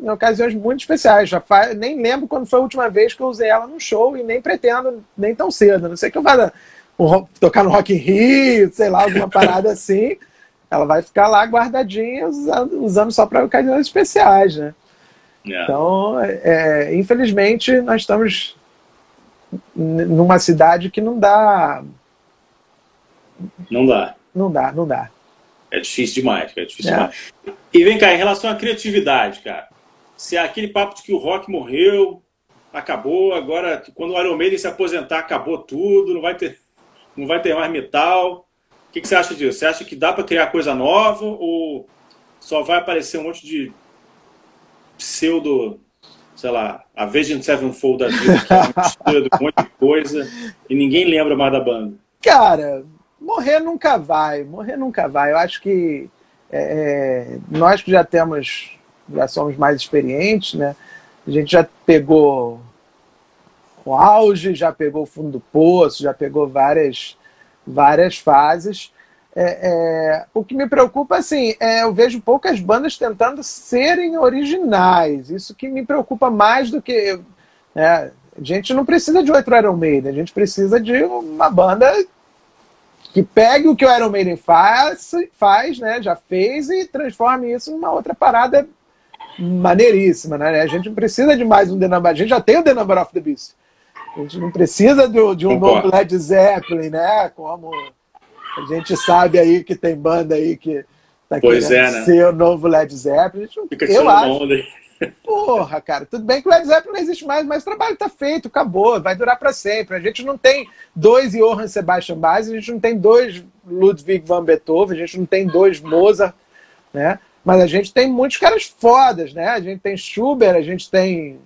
em ocasiões muito especiais. Já faz, nem lembro quando foi a última vez que eu usei ela no show e nem pretendo nem tão cedo. A não sei que eu vá tocar no Rock in Rio, sei lá, alguma parada assim. Ela vai ficar lá guardadinha, usando, usando só para ocasiões especiais, né? Yeah. Então, é, infelizmente, nós estamos numa cidade que não dá. Não dá. Não dá, não dá. É difícil demais, é difícil é. demais. E vem cá, em relação à criatividade, cara se é aquele papo de que o rock morreu, acabou, agora quando o Iron Maiden se aposentar, acabou tudo, não vai ter, não vai ter mais metal. O que, que você acha disso? Você acha que dá para criar coisa nova ou só vai aparecer um monte de pseudo, sei lá, a Virgin Sevenfold da vida, que é uma mistura de um monte de coisa e ninguém lembra mais da banda? Cara, morrer nunca vai, morrer nunca vai. Eu acho que é, é, nós que já temos, já somos mais experientes, né? A gente já pegou o auge, já pegou o fundo do poço, já pegou várias, várias fases. É, é, o que me preocupa, assim, é eu vejo poucas bandas tentando serem originais. Isso que me preocupa mais do que. É, a gente não precisa de outro Iron Maiden, a gente precisa de uma banda que pegue o que o Iron Maiden faz, faz né, já fez, e transforme isso numa outra parada maneiríssima. Né? A gente não precisa de mais um The Number, a gente já tem o The Number of the Beast. A gente não precisa do, de um novo Led Zeppelin, né? Como a gente sabe aí que tem banda aí que tá pois querendo é, né? ser o novo Led Zeppelin. Fica eu acho. Onda. Porra, cara, tudo bem que o Led Zeppelin não existe mais, mas o trabalho tá feito, acabou, vai durar para sempre. A gente não tem dois Johann Sebastian Bach, a gente não tem dois Ludwig van Beethoven, a gente não tem dois Mozart, né? Mas a gente tem muitos caras fodas, né? A gente tem Schubert, a gente tem,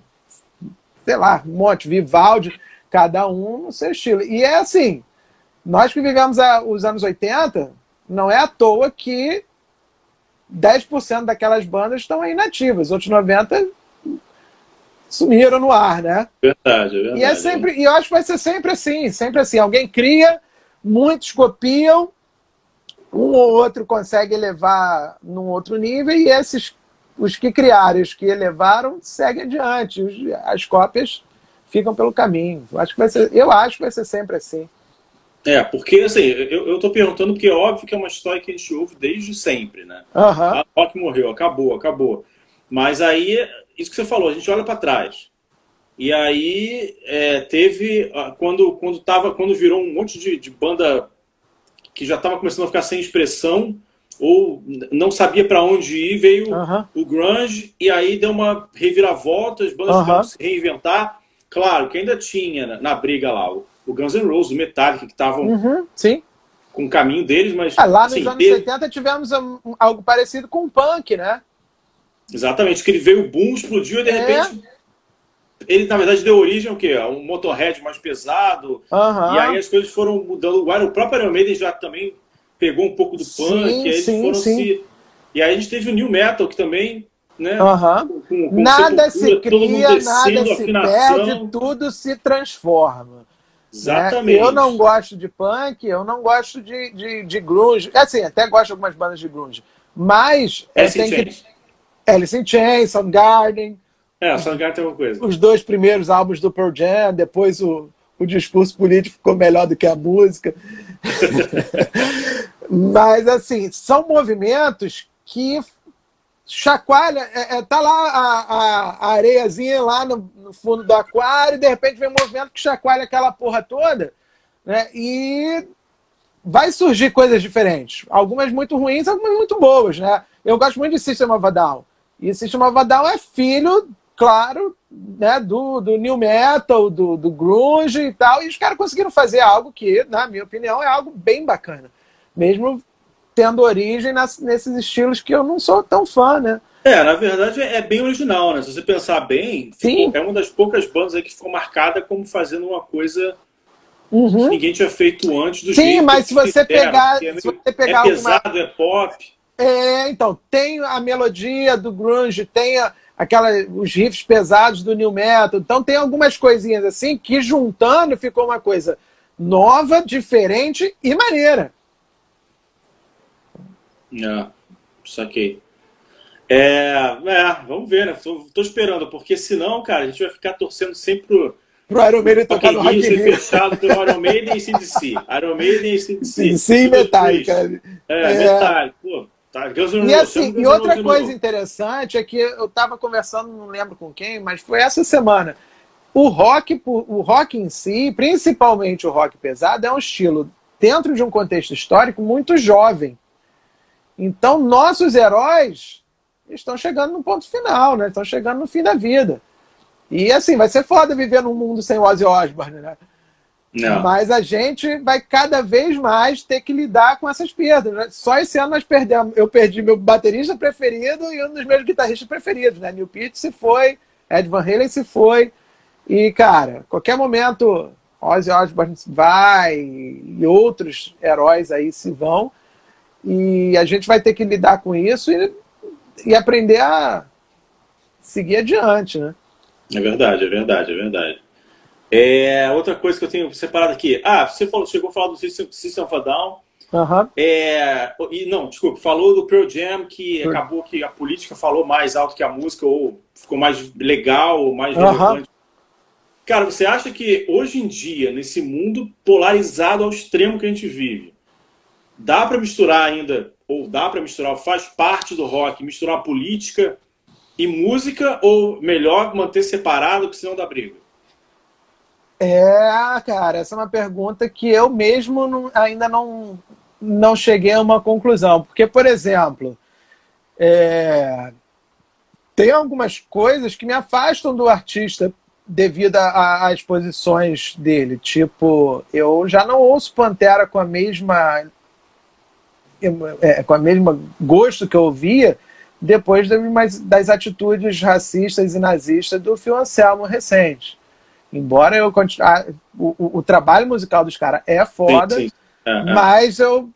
sei lá, um monte, Vivaldi, cada um no seu estilo. E é assim, nós que vivemos a, os anos 80, não é à toa que 10% daquelas bandas estão aí nativas, outros 90% sumiram no ar, né? Verdade, é verdade. E, é sempre, e eu acho que vai ser sempre assim, sempre assim. Alguém cria, muitos copiam, um ou outro consegue elevar num outro nível, e esses, os que criaram os que elevaram, seguem adiante. As cópias ficam pelo caminho. Eu acho que vai ser, eu acho que vai ser sempre assim. É, porque assim, eu, eu tô perguntando porque é óbvio que é uma história que a gente ouve desde sempre, né? Uhum. A rock morreu, acabou, acabou. Mas aí, isso que você falou, a gente olha para trás. E aí é, teve quando quando tava quando virou um monte de, de banda que já estava começando a ficar sem expressão ou não sabia para onde ir, veio uhum. o grunge e aí deu uma reviravolta, as bandas uhum. se reinventar. Claro que ainda tinha na, na briga lá o o Guns N' Roses, o Metallica, que estavam uhum, com o caminho deles, mas. Ah, lá nos assim, anos teve... 80 tivemos um, algo parecido com o punk, né? Exatamente, que ele veio o boom, explodiu e de é. repente. Ele, na verdade, deu origem ao quê? A um motorhead mais pesado. Uhum. E aí as coisas foram mudando. O próprio Iron Maiden já também pegou um pouco do punk. Sim, e aí sim, se. E aí a gente teve o New Metal, que também né? Uhum. Com, com nada se cria, nada se perde, tudo se transforma. Exatamente. Né? Eu não gosto de punk, eu não gosto de, de, de grunge. É assim, até gosto de algumas bandas de grunge. Mas. Alice in Chains. Que... Alice in Chains, Soundgarden. É, Soundgarden tem uma coisa. Os dois primeiros álbuns do Pearl Jam, depois o, o discurso político ficou melhor do que a música. Mas, assim, são movimentos que chacoalha, é, é, tá lá a, a, a areiazinha lá no, no, fundo do aquário, e de repente vem um movimento que chacoalha aquela porra toda, né? E vai surgir coisas diferentes. Algumas muito ruins, algumas muito boas, né? Eu gosto muito de System of a Down. E System of a Down é filho, claro, né, do, do New Metal, do, do Grunge e tal. E os caras conseguiram fazer algo que, na minha opinião, é algo bem bacana. Mesmo tendo origem nas, nesses estilos que eu não sou tão fã, né? É, na verdade é bem original, né? Se você pensar bem, Sim. é uma das poucas bandas aí que ficou marcada como fazendo uma coisa uhum. que ninguém tinha feito antes do Sim, mas se você pegar, é, se você pegar é pesado, alguma... é pop. É, então, tem a melodia do grunge, tem a, aquela, os riffs pesados do new metal, então tem algumas coisinhas assim que juntando ficou uma coisa nova, diferente e maneira. É, saquei. É, é, vamos ver, né? Tô, tô, esperando, porque senão, cara, a gente vai ficar torcendo sempre pro, pro Iron Maiden tocar no Rock ser fechado pelo Iron Maiden e CDC. Iron Maiden e CDC. Sim, Metallica. É, é, Metallica. Pô, tá. e assim, e outra coisa interessante é que eu tava conversando, não lembro com quem, mas foi essa semana. O rock, o rock em si, principalmente o rock pesado, é um estilo dentro de um contexto histórico muito jovem. Então, nossos heróis estão chegando no ponto final, né? Estão chegando no fim da vida. E assim, vai ser foda viver num mundo sem Ozzy Osbourne, né? Não. Mas a gente vai cada vez mais ter que lidar com essas perdas. Né? Só esse ano nós perdemos. Eu perdi meu baterista preferido e um dos meus guitarristas preferidos, né? Neil Peart se foi, Ed Van Halen se foi. E, cara, qualquer momento Ozzy Osbourne vai e outros heróis aí se vão. E a gente vai ter que lidar com isso e, e aprender a seguir adiante, né? É verdade, é verdade, é verdade. É, outra coisa que eu tenho separado aqui. Ah, você falou, chegou a falar do System, System of a Down. Uhum. É, e não, desculpa, falou do Pearl Jam que acabou que a política falou mais alto que a música ou ficou mais legal, ou mais relevante. Cara, você acha que hoje em dia, nesse mundo polarizado ao extremo que a gente vive, dá para misturar ainda, ou dá para misturar, faz parte do rock, misturar política e música, ou melhor manter separado, que senão dá briga? É, cara, essa é uma pergunta que eu mesmo não, ainda não, não cheguei a uma conclusão. Porque, por exemplo, é, tem algumas coisas que me afastam do artista devido às exposições dele. Tipo, eu já não ouço Pantera com a mesma é, com a mesma gosto que eu ouvia depois das, atitudes racistas e nazistas do Phil Anselmo recente. Embora eu continue, o, o, o, trabalho musical dos caras é foda, sim, sim. Uhum. mas eu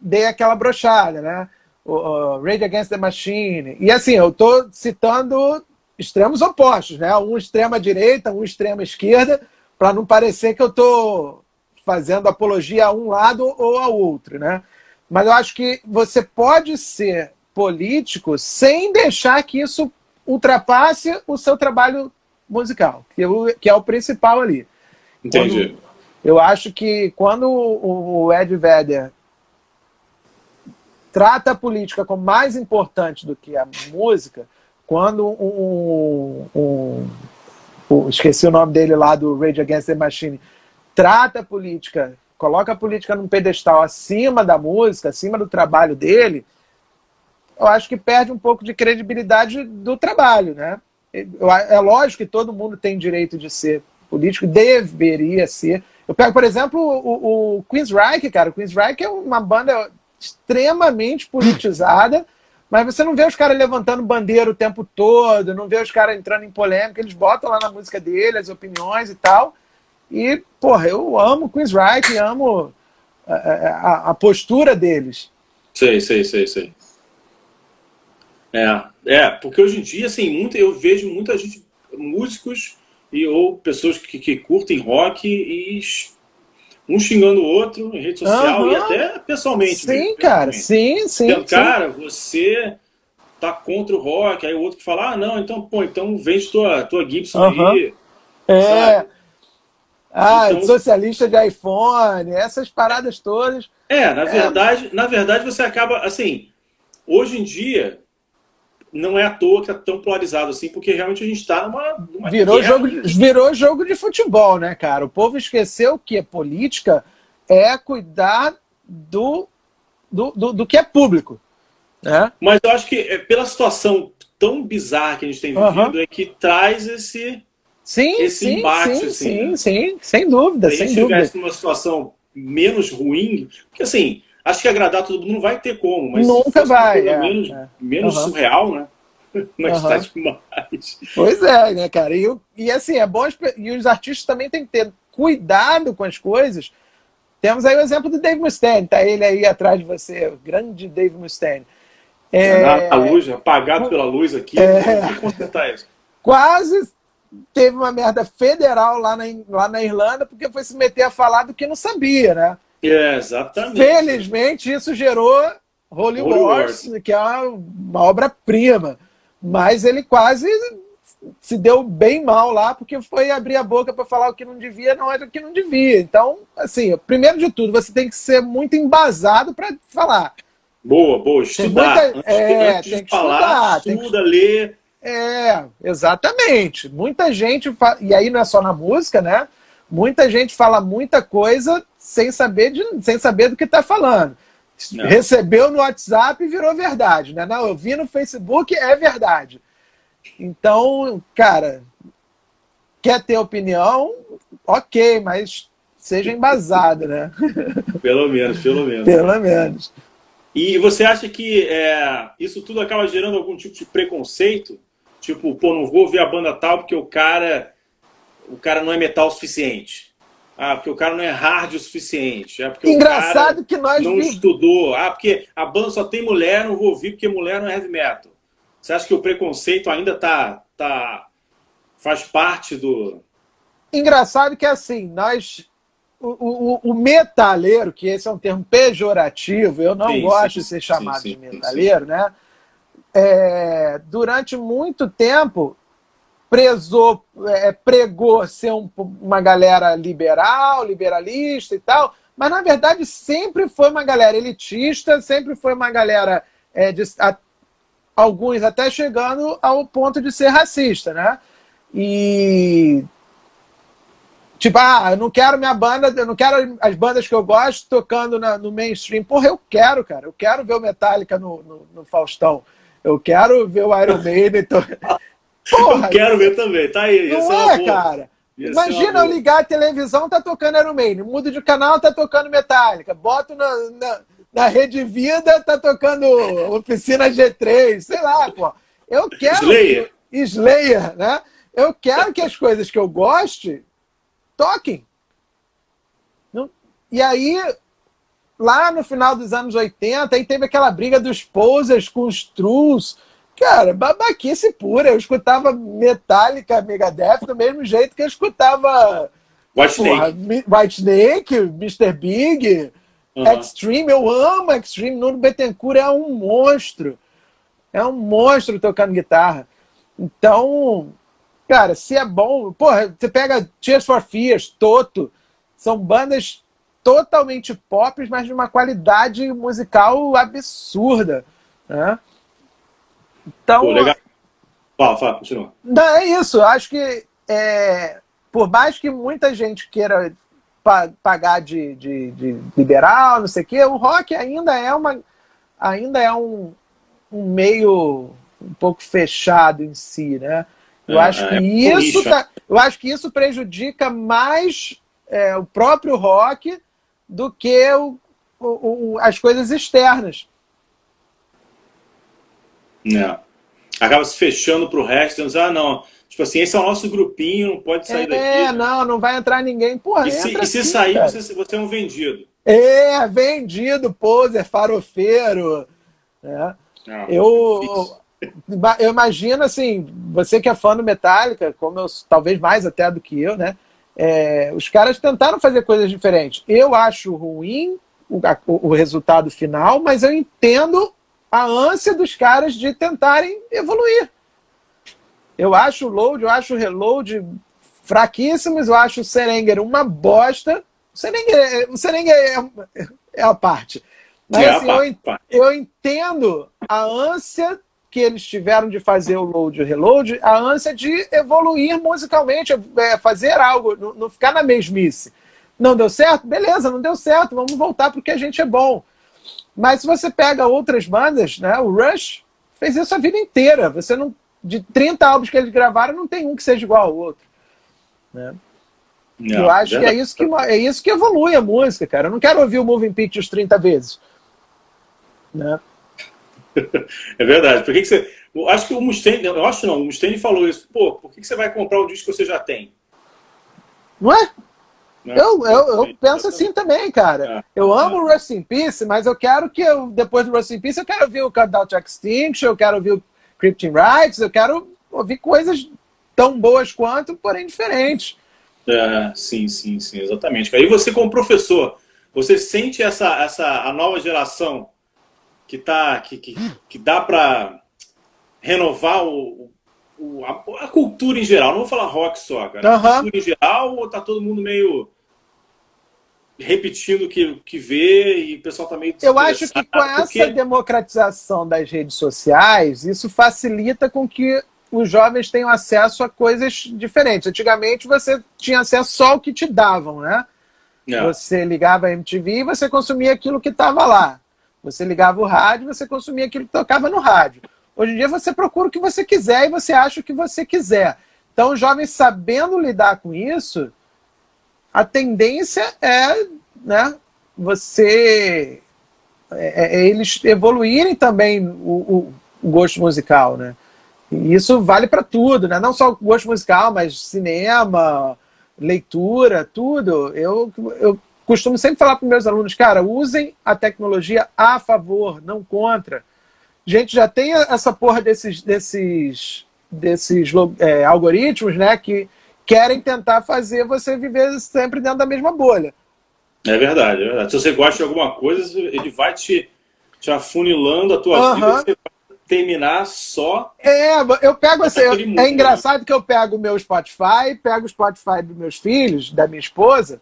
dei aquela brochada, né? O, o Rage Against the Machine. E assim, eu tô citando extremos opostos, né? Um extrema direita, um extrema esquerda, para não parecer que eu tô fazendo apologia a um lado ou ao outro, né? Mas eu acho que você pode ser político sem deixar que isso ultrapasse o seu trabalho musical, que, que é o principal ali. Entendi. Quando, eu acho que quando o, o Ed Vedder trata a política como mais importante do que a música, quando um, um, um, esqueci o nome dele lá do Rage Against the Machine trata a política, coloca a política num pedestal acima da música, acima do trabalho dele, eu acho que perde um pouco de credibilidade do trabalho, né? É lógico que todo mundo tem direito de ser político, deveria ser. Eu pego, por exemplo, o, o Queensryche, cara. O Queensryche é uma banda extremamente politizada, mas você não vê os caras levantando bandeira o tempo todo, não vê os caras entrando em polêmica, eles botam lá na música dele as opiniões e tal. E, porra, eu amo Queensryche, amo a, a, a postura deles. Sei, sei, sei, sei. É, é, porque hoje em dia, assim, muito, eu vejo muita gente, músicos e, ou pessoas que, que curtem rock e um xingando o outro em rede social uhum. e até pessoalmente. Sim, mesmo, cara, sim, sim, então, Cara, você tá contra o rock, aí o outro que fala, ah, não, então, pô, então vende tua, tua Gibson uhum. aí. É. Sabe? Ah, então, socialista de iPhone, essas paradas todas. É, na é. verdade, na verdade você acaba, assim, hoje em dia, não é à toa que é tão polarizado assim, porque realmente a gente está numa, numa, virou jogo Virou jogo de futebol, né, cara? O povo esqueceu que a política é cuidar do, do, do, do que é público. Né? Mas eu acho que é, pela situação tão bizarra que a gente tem vivido, uhum. é que traz esse, sim, esse sim, embate. Sim, assim, sim, né? sim, sem dúvida. Se a gente estivesse numa situação menos ruim, porque assim, Acho que agradar todo mundo não vai ter como, mas nunca vai. É, menos, é. menos uhum. surreal, né? Mas uhum. tá demais. Pois é, né, cara? E, e assim, é bom. E os artistas também têm que ter cuidado com as coisas. Temos aí o exemplo do Dave Mustaine, tá ele aí atrás de você, o grande Dave Mustaine. É, a luz, apagado pela luz aqui, é, consertar isso. Quase teve uma merda federal lá na, lá na Irlanda porque foi se meter a falar do que não sabia, né? É, exatamente. Felizmente, isso gerou Holy, Holy Wars, Wars, que é uma, obra-prima. Mas ele quase se deu bem mal lá, porque foi abrir a boca para falar o que não devia, não era o que não devia. Então, assim, primeiro de tudo, você tem que ser muito embasado para falar. Boa, boa, estudar. Muita, antes, é, antes tem de falar, estudar, estuda, que... lê. É, exatamente. Muita gente, fa... e aí não é só na música, né? Muita gente fala muita coisa sem saber, de, sem saber do que está falando. Não. Recebeu no WhatsApp e virou verdade, né? Não, eu vi no Facebook, é verdade. Então, cara, quer ter opinião? Ok, mas seja embasado, né? Pelo menos, pelo menos. Pelo menos. E você acha que é, isso tudo acaba gerando algum tipo de preconceito? Tipo, pô, não vou ver a banda tal porque o cara, o cara não é metal o suficiente. Ah, porque o cara não é hard o suficiente. É porque Engraçado que nós não estudou. Ah, porque a banda só tem mulher, não vou ouvir porque mulher não é heavy metal. Você acha que o preconceito ainda tá, tá faz parte do. Engraçado que assim, nós. O, o, o metaleiro, que esse é um termo pejorativo, eu não sim, gosto sim, de ser chamado sim, de metaleiro, né? É, durante muito tempo prezou, é, pregou ser um, uma galera liberal, liberalista e tal, mas na verdade sempre foi uma galera elitista, sempre foi uma galera é, de, a, alguns até chegando ao ponto de ser racista, né? E tipo, ah, eu não quero minha banda, eu não quero as bandas que eu gosto tocando na, no mainstream. Porra, eu quero, cara. Eu quero ver o Metallica no, no, no Faustão. Eu quero ver o Iron Maiden. To... Porra, eu quero ver também, tá aí. Não é, é cara. Ia Imagina eu ligar a televisão, tá tocando Iron Maiden. Mudo de canal, tá tocando Metallica. Boto na, na, na Rede Vida, tá tocando Oficina G3. Sei lá, pô. Eu quero... Slayer. Slayer, né? Eu quero que as coisas que eu goste toquem. E aí, lá no final dos anos 80, aí teve aquela briga dos posers com os trus. Cara, babaquice pura. Eu escutava Metallica, Megadeth do mesmo jeito que eu escutava White Snake, White Snake Mr. Big, uhum. Extreme. Eu amo Extreme. Nuno Bettencourt é um monstro. É um monstro tocando guitarra. Então, cara, se é bom. Porra, você pega Tears for Fears, Toto. São bandas totalmente pop, mas de uma qualidade musical absurda. Né? Então. Pô, legal. Fala, fala, continua. Não, é isso. Acho que é, por mais que muita gente queira pagar de, de, de, liberal, não sei o quê, o rock ainda é uma ainda é um, um meio um pouco fechado em si, né? Eu é, acho que é isso tá, eu acho que isso prejudica mais é, o próprio rock do que o, o, o, as coisas externas. É. Acaba se fechando para o resto, dizendo, ah, não, tipo assim, esse é o nosso grupinho, não pode sair é, daqui. É, não, não vai entrar ninguém. Porra, e se, e se sair, você, você, é um vendido. É, vendido, poser, farofeiro. Né? Não, eu, eu imagino assim, você que é fã do Metallica, como eu, talvez mais até do que eu, né? É, os caras tentaram fazer coisas diferentes. Eu acho ruim o, o, resultado final, mas eu entendo a ânsia dos caras de tentarem evoluir. Eu acho o load, eu acho o reload fraquíssimos, eu acho o Serenger uma bosta. O Serenger, o Serenger é, é a parte. Mas é assim, eu, eu entendo a ânsia que eles tiveram de fazer o load e o reload, a ânsia de evoluir musicalmente, é, fazer algo, não, não ficar na mesmice. Não deu certo? Beleza, não deu certo, vamos voltar porque a gente é bom. Mas se você pega outras bandas, né, o Rush fez isso a vida inteira. Você não de 30 álbuns que eles gravaram, não tem um que seja igual ao outro. Né? Não, eu acho que é isso que é isso que evolui a música, cara. Eu não quero ouvir o Moving Pictures 30 vezes. Né? É verdade. Por que, que você. Eu acho que o Mustaine. Eu acho não, o Mustaine falou isso. Pô, por que, que você vai comprar o disco que você já tem? Não é? Não, eu, eu, eu penso assim também, cara. É, eu amo o Rust in Peace, mas eu quero que eu, depois do Rust in Peace, eu quero ouvir o Countdown to Extinction, eu quero ouvir o Cryptin Rights, eu quero ouvir coisas tão boas quanto, porém diferentes. É, sim, sim, sim, exatamente. Aí você, como professor, você sente essa, essa a nova geração que, tá, que, que, que dá para renovar o, o a, a, cultura em geral. Não vou falar rock só, cara. Uhum. A cultura em geral, ou tá todo mundo meio repetindo o que, que vê e o pessoal tá meio Eu acho que com porque... essa democratização das redes sociais, isso facilita com que os jovens tenham acesso a coisas diferentes. Antigamente você tinha acesso só ao que te davam, né? É. Você ligava a MTV e você consumia aquilo que estava lá. Você ligava o rádio, você consumia aquilo que tocava no rádio. Hoje em dia você procura o que você quiser e você acha o que você quiser. Então, os jovens sabendo lidar com isso, a tendência é, né, você é, é eles evoluírem também o, o, o, gosto musical, né? E isso vale para tudo, né? Não só o gosto musical, mas cinema, leitura, tudo. Eu, eu costumo sempre falar para meus alunos, cara, usem a tecnologia a favor, não contra. Gente, já tem essa porra desses, desses, desses é, algoritmos, né, que querem tentar fazer você viver sempre dentro da mesma bolha. É verdade, é verdade. Se você gosta de alguma coisa, ele vai te, te afunilando a tua uhum. vida, você vai terminar só. É, eu pego assim, é né? engraçado que eu pego o meu Spotify, pego o Spotify dos meus filhos, da minha esposa.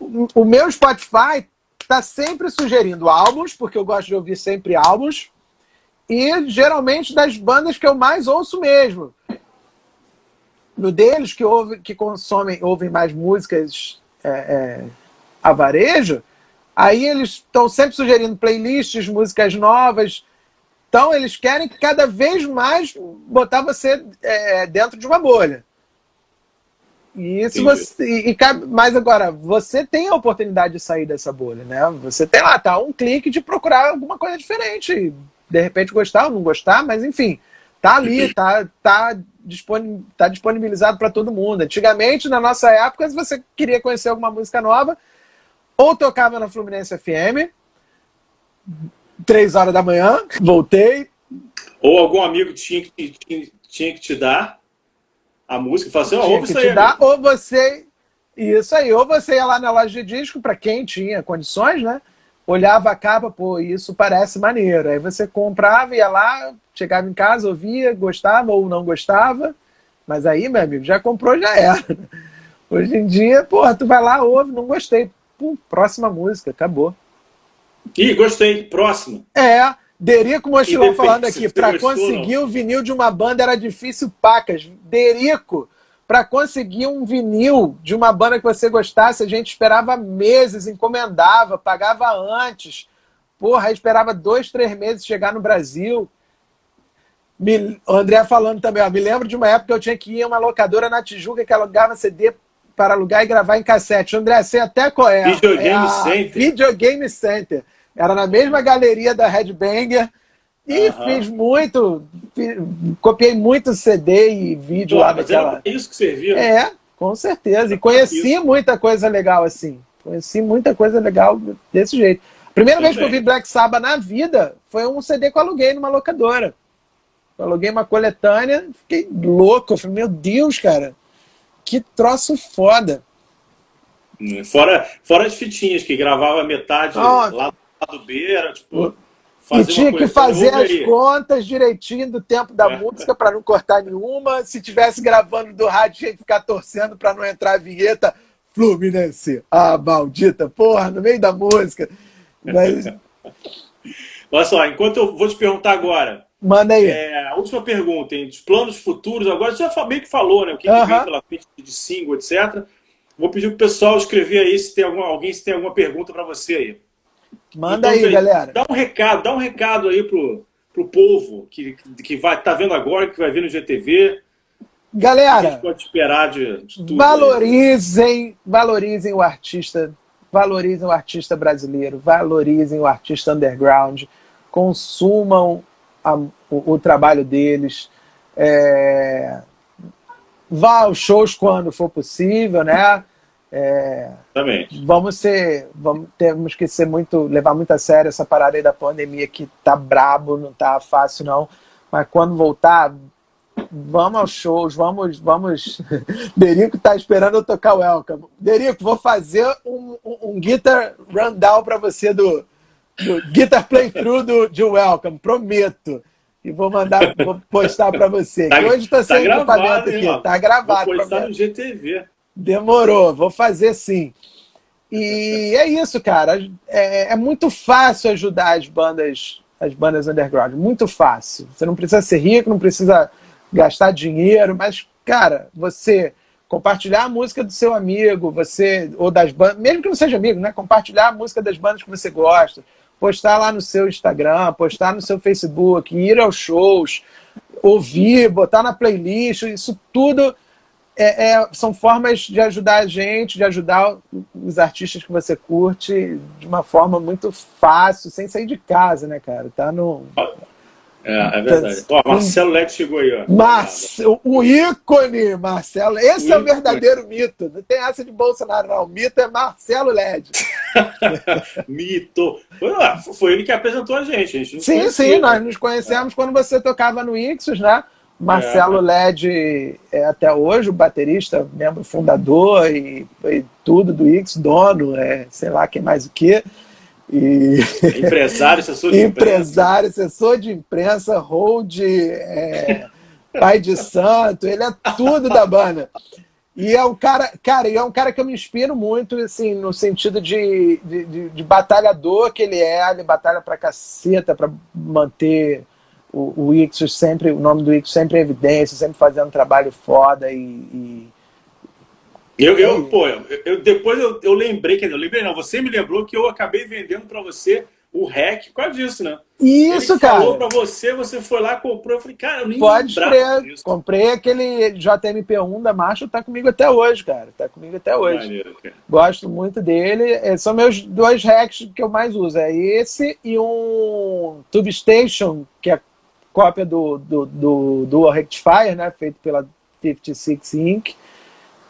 O meu Spotify está sempre sugerindo álbuns, porque eu gosto de ouvir sempre álbuns, e geralmente das bandas que eu mais ouço mesmo. No deles, que, ouve, que consomem, ouvem mais músicas é, é, a varejo, aí eles estão sempre sugerindo playlists, músicas novas. Então, eles querem cada vez mais botar você é, dentro de uma bolha. E isso você. E, e, mas agora, você tem a oportunidade de sair dessa bolha, né? Você tem lá, tá um clique de procurar alguma coisa diferente. De repente gostar ou não gostar, mas enfim, tá ali, tá, tá está disponibilizado para todo mundo. Antigamente, na nossa época, se você queria conhecer alguma música nova, ou tocava na Fluminense FM, três horas da manhã, voltei. Ou algum amigo tinha que, tinha, tinha que te dar a música, falar assim, oh, ouve isso aí. Dar, ou você. Isso aí, ou você ia lá na loja de disco, para quem tinha condições, né? Olhava a capa, pô, isso parece maneiro. Aí você comprava, ia lá, chegava em casa, ouvia, gostava ou não gostava, mas aí, meu amigo, já comprou, já era. Hoje em dia, porra, tu vai lá, ouve, não gostei. Pum, próxima música, acabou. Ih, gostei, próximo. É, Derico Mochilão falando aqui, para conseguir o vinil de uma banda era difícil pacas. Derico, para conseguir um vinil de uma banda que você gostasse, a gente esperava meses, encomendava, pagava antes. Porra, esperava dois, três meses chegar no Brasil. Me, o André falando também, ó, me lembro de uma época que eu tinha que ir a uma locadora na Tijuca que alugava CD para alugar e gravar em cassete. André, sei até qual é. Videogame é Center. Videogame Center. Era na mesma galeria da Headbanger. E uhum. fiz muito, fiz, copiei muito CD e vídeo Pô, lá naquela. É isso que servia. Né? É, com certeza. E conheci isso. muita coisa legal assim. Conheci muita coisa legal desse jeito. Primeira Também. vez que eu vi Black Sabbath na vida foi um CD que eu aluguei numa locadora. Eu aluguei uma coletânea, fiquei louco. Eu falei, meu Deus, cara, que troço foda. Fora, fora as fitinhas, que gravava metade oh. lá lado B, era tipo. E tinha que fazer as contas direitinho do tempo da é. música para não cortar nenhuma. Se tivesse gravando do rádio, tinha que ficar torcendo para não entrar a vinheta Fluminense. Ah, maldita, porra, no meio da música. Mas... Olha só, enquanto eu vou te perguntar agora, Manda aí. É, a última pergunta, hein? Dos planos futuros, agora você já meio que falou, né? O que, uh -huh. que vem pela frente de single, etc. Vou pedir pro pessoal escrever aí se tem alguma, alguém se tem alguma pergunta para você aí. Manda então, aí, galera. Dá um recado, dá um recado aí pro, pro povo que, que vai tá vendo agora, que vai ver no GTV. Galera, a gente pode esperar de, de tudo. Valorizem, aí. valorizem o artista, valorizem o artista brasileiro, valorizem o artista underground, consumam a, o, o, trabalho deles. É, vá aos shows quando for possível, né? É. Vamos ser, vamos, temos que ser muito, levar muito a sério essa parada aí da pandemia que tá brabo, não tá fácil não. Mas quando voltar, vamos aos shows, vamos, vamos. Derico tá esperando eu tocar o Welcome. Derico, vou fazer um, um, um guitar rundown para você do, do Guitar Playthrough do, de Welcome, prometo. E vou mandar, vou postar para você. Tá, hoje sem tá equipamento aqui, hein, tá gravado. Vou postar no GTV. Demorou, vou fazer sim. E é isso, cara. É, é, muito fácil ajudar as bandas, as bandas underground. Muito fácil. Você não precisa ser rico, não precisa gastar dinheiro, mas, cara, você compartilhar a música do seu amigo, você, ou das bandas, mesmo que não seja amigo, né? Compartilhar a música das bandas que você gosta postar lá no seu Instagram, postar no seu Facebook, ir aos shows, ouvir, botar na playlist, isso tudo é, é, são formas de ajudar a gente, de ajudar os artistas que você curte de uma forma muito fácil, sem sair de casa, né, cara? Tá no. É, é verdade. Ó, Marcelo Leque chegou aí, ó. Mas, o ícone, Marcelo. Esse o é o verdadeiro mito. Não tem essa de Bolsonaro, não. O mito é Marcelo LED. mito. Foi ele que apresentou a gente. A gente sim, conhecia, sim, né? nós nos conhecemos é. quando você tocava no Ixos, né? Marcelo é. LED é até hoje o baterista, membro fundador e, e tudo do Ix, dono, é, sei lá quem mais o que. E... Empresário, assessor de Empresário, imprensa. assessor de imprensa, hold, é, pai de santo, ele é tudo da banda. E é um cara, cara, é um cara que eu me inspiro muito, assim, no sentido de, de, de, de batalhador que ele é, ele batalha pra caceta pra manter o, o Ixos sempre, o nome do Ixos sempre em evidência, sempre fazendo trabalho foda e, e eu, eu, pô, eu, eu depois eu, eu lembrei, quer dizer, eu lembrei não, você me lembrou que eu acabei vendendo para você o REC por causa disso, né? Isso, Ele cara. falou para você, você foi lá, comprou, eu falei, cara, eu nem Pode crer, comprei aquele JMP1 da Marshall, tá comigo até hoje, cara, tá comigo até hoje. Maneiro, Gosto muito dele, é, são meus dois RECs que eu mais uso, é esse e um Tube Station, que é cópia do, do, do, do Rectifier, né, feito pela 56 Inc.,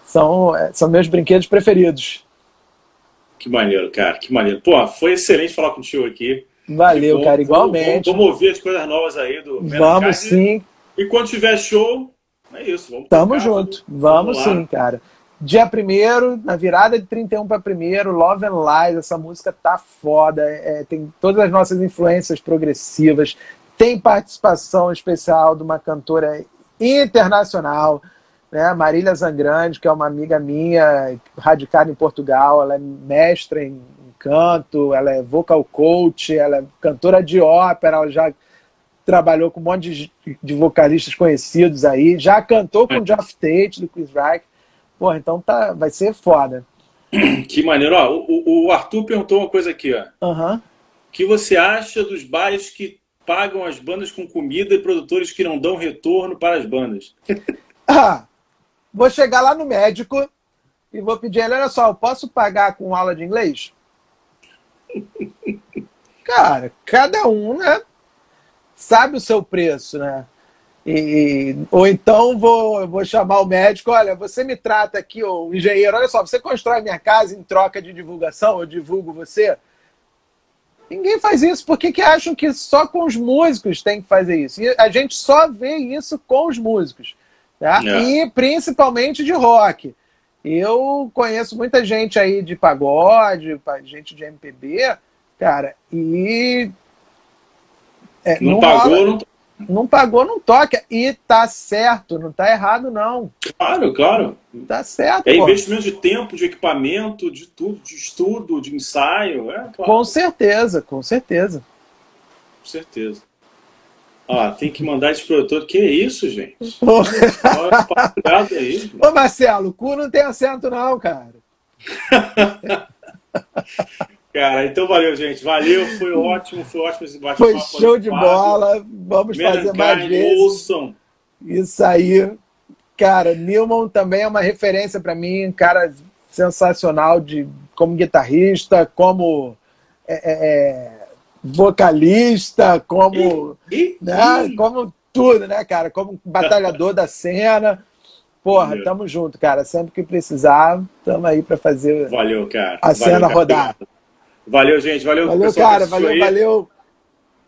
são, é, são meus brinquedos preferidos. Que maneiro, cara, que maneiro. Pô, foi excelente falar contigo aqui. Valeu, bom, cara, igualmente. Vamos, vamos, ouvir as coisas novas aí do Vamos sim. E quando tiver show, é isso. Vamos Tamo tocar, junto. Vamos, vamos sim, cara. Dia primeiro, na virada de 31 para primeiro, Love and Lies, essa música tá foda. É, tem todas as nossas influências progressivas. Tem participação especial de uma cantora internacional né? Marília Zangrande, que é uma amiga minha, radicada em Portugal, ela é mestra em canto, ela é vocal coach, ela é cantora de ópera, ela já trabalhou com um monte de, de vocalistas conhecidos aí, já cantou com o Jeff Tate, do Chris Rock. Porra, então tá, vai ser foda. Que maneiro. Ó, o, o Arthur perguntou uma coisa aqui. Ó. Uhum. O que você acha dos bares que pagam as bandas com comida e produtores que não dão retorno para as bandas? ah, Vou chegar lá no médico e vou pedir ele, olha só, eu posso pagar com aula de inglês? Cara, cada um, né? Sabe o seu preço, né? E, ou então vou, vou chamar o médico, olha, você me trata aqui, o engenheiro, olha só, você constrói minha casa em troca de divulgação, eu divulgo você. Ninguém faz isso. Por que, que acham que só com os músicos tem que fazer isso? E a gente só vê isso com os músicos. Tá? É. E principalmente de rock. Eu conheço muita gente aí de pagode, gente de MPB, cara, e. É, não, não, pagou, rola, não... não pagou, não toca. E tá certo, não tá errado, não. Claro, claro. Tá certo. É pô. investimento de tempo, de equipamento, de tudo, de estudo, de ensaio. É, claro. Com certeza, com certeza. Com certeza. Ah, tem que mandar esse produtor. Que isso, gente? aí, Ô, Marcelo, o cu não tem assento, não, cara. cara, então valeu, gente. Valeu, foi ótimo, foi ótimo esse bate-papo. Foi show de bola. Vamos fazer mais vezes. Ouçam. Isso aí. Cara, Newman também é uma referência para mim, um cara sensacional de como guitarrista, como é, é, é vocalista, como, e, e, né, e... como tudo, né, cara? Como batalhador da cena. Porra, Valeu. tamo junto, cara. Sempre que precisar, tamo aí para fazer Valeu, cara. a cena valeu, rodar. Valeu, gente. Valeu, valeu cara. Valeu, aí. valeu.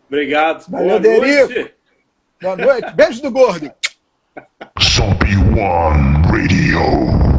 Obrigado. Valeu, Boa Derico. Noite. Boa noite. Beijo do gordo. Zombie One Radio.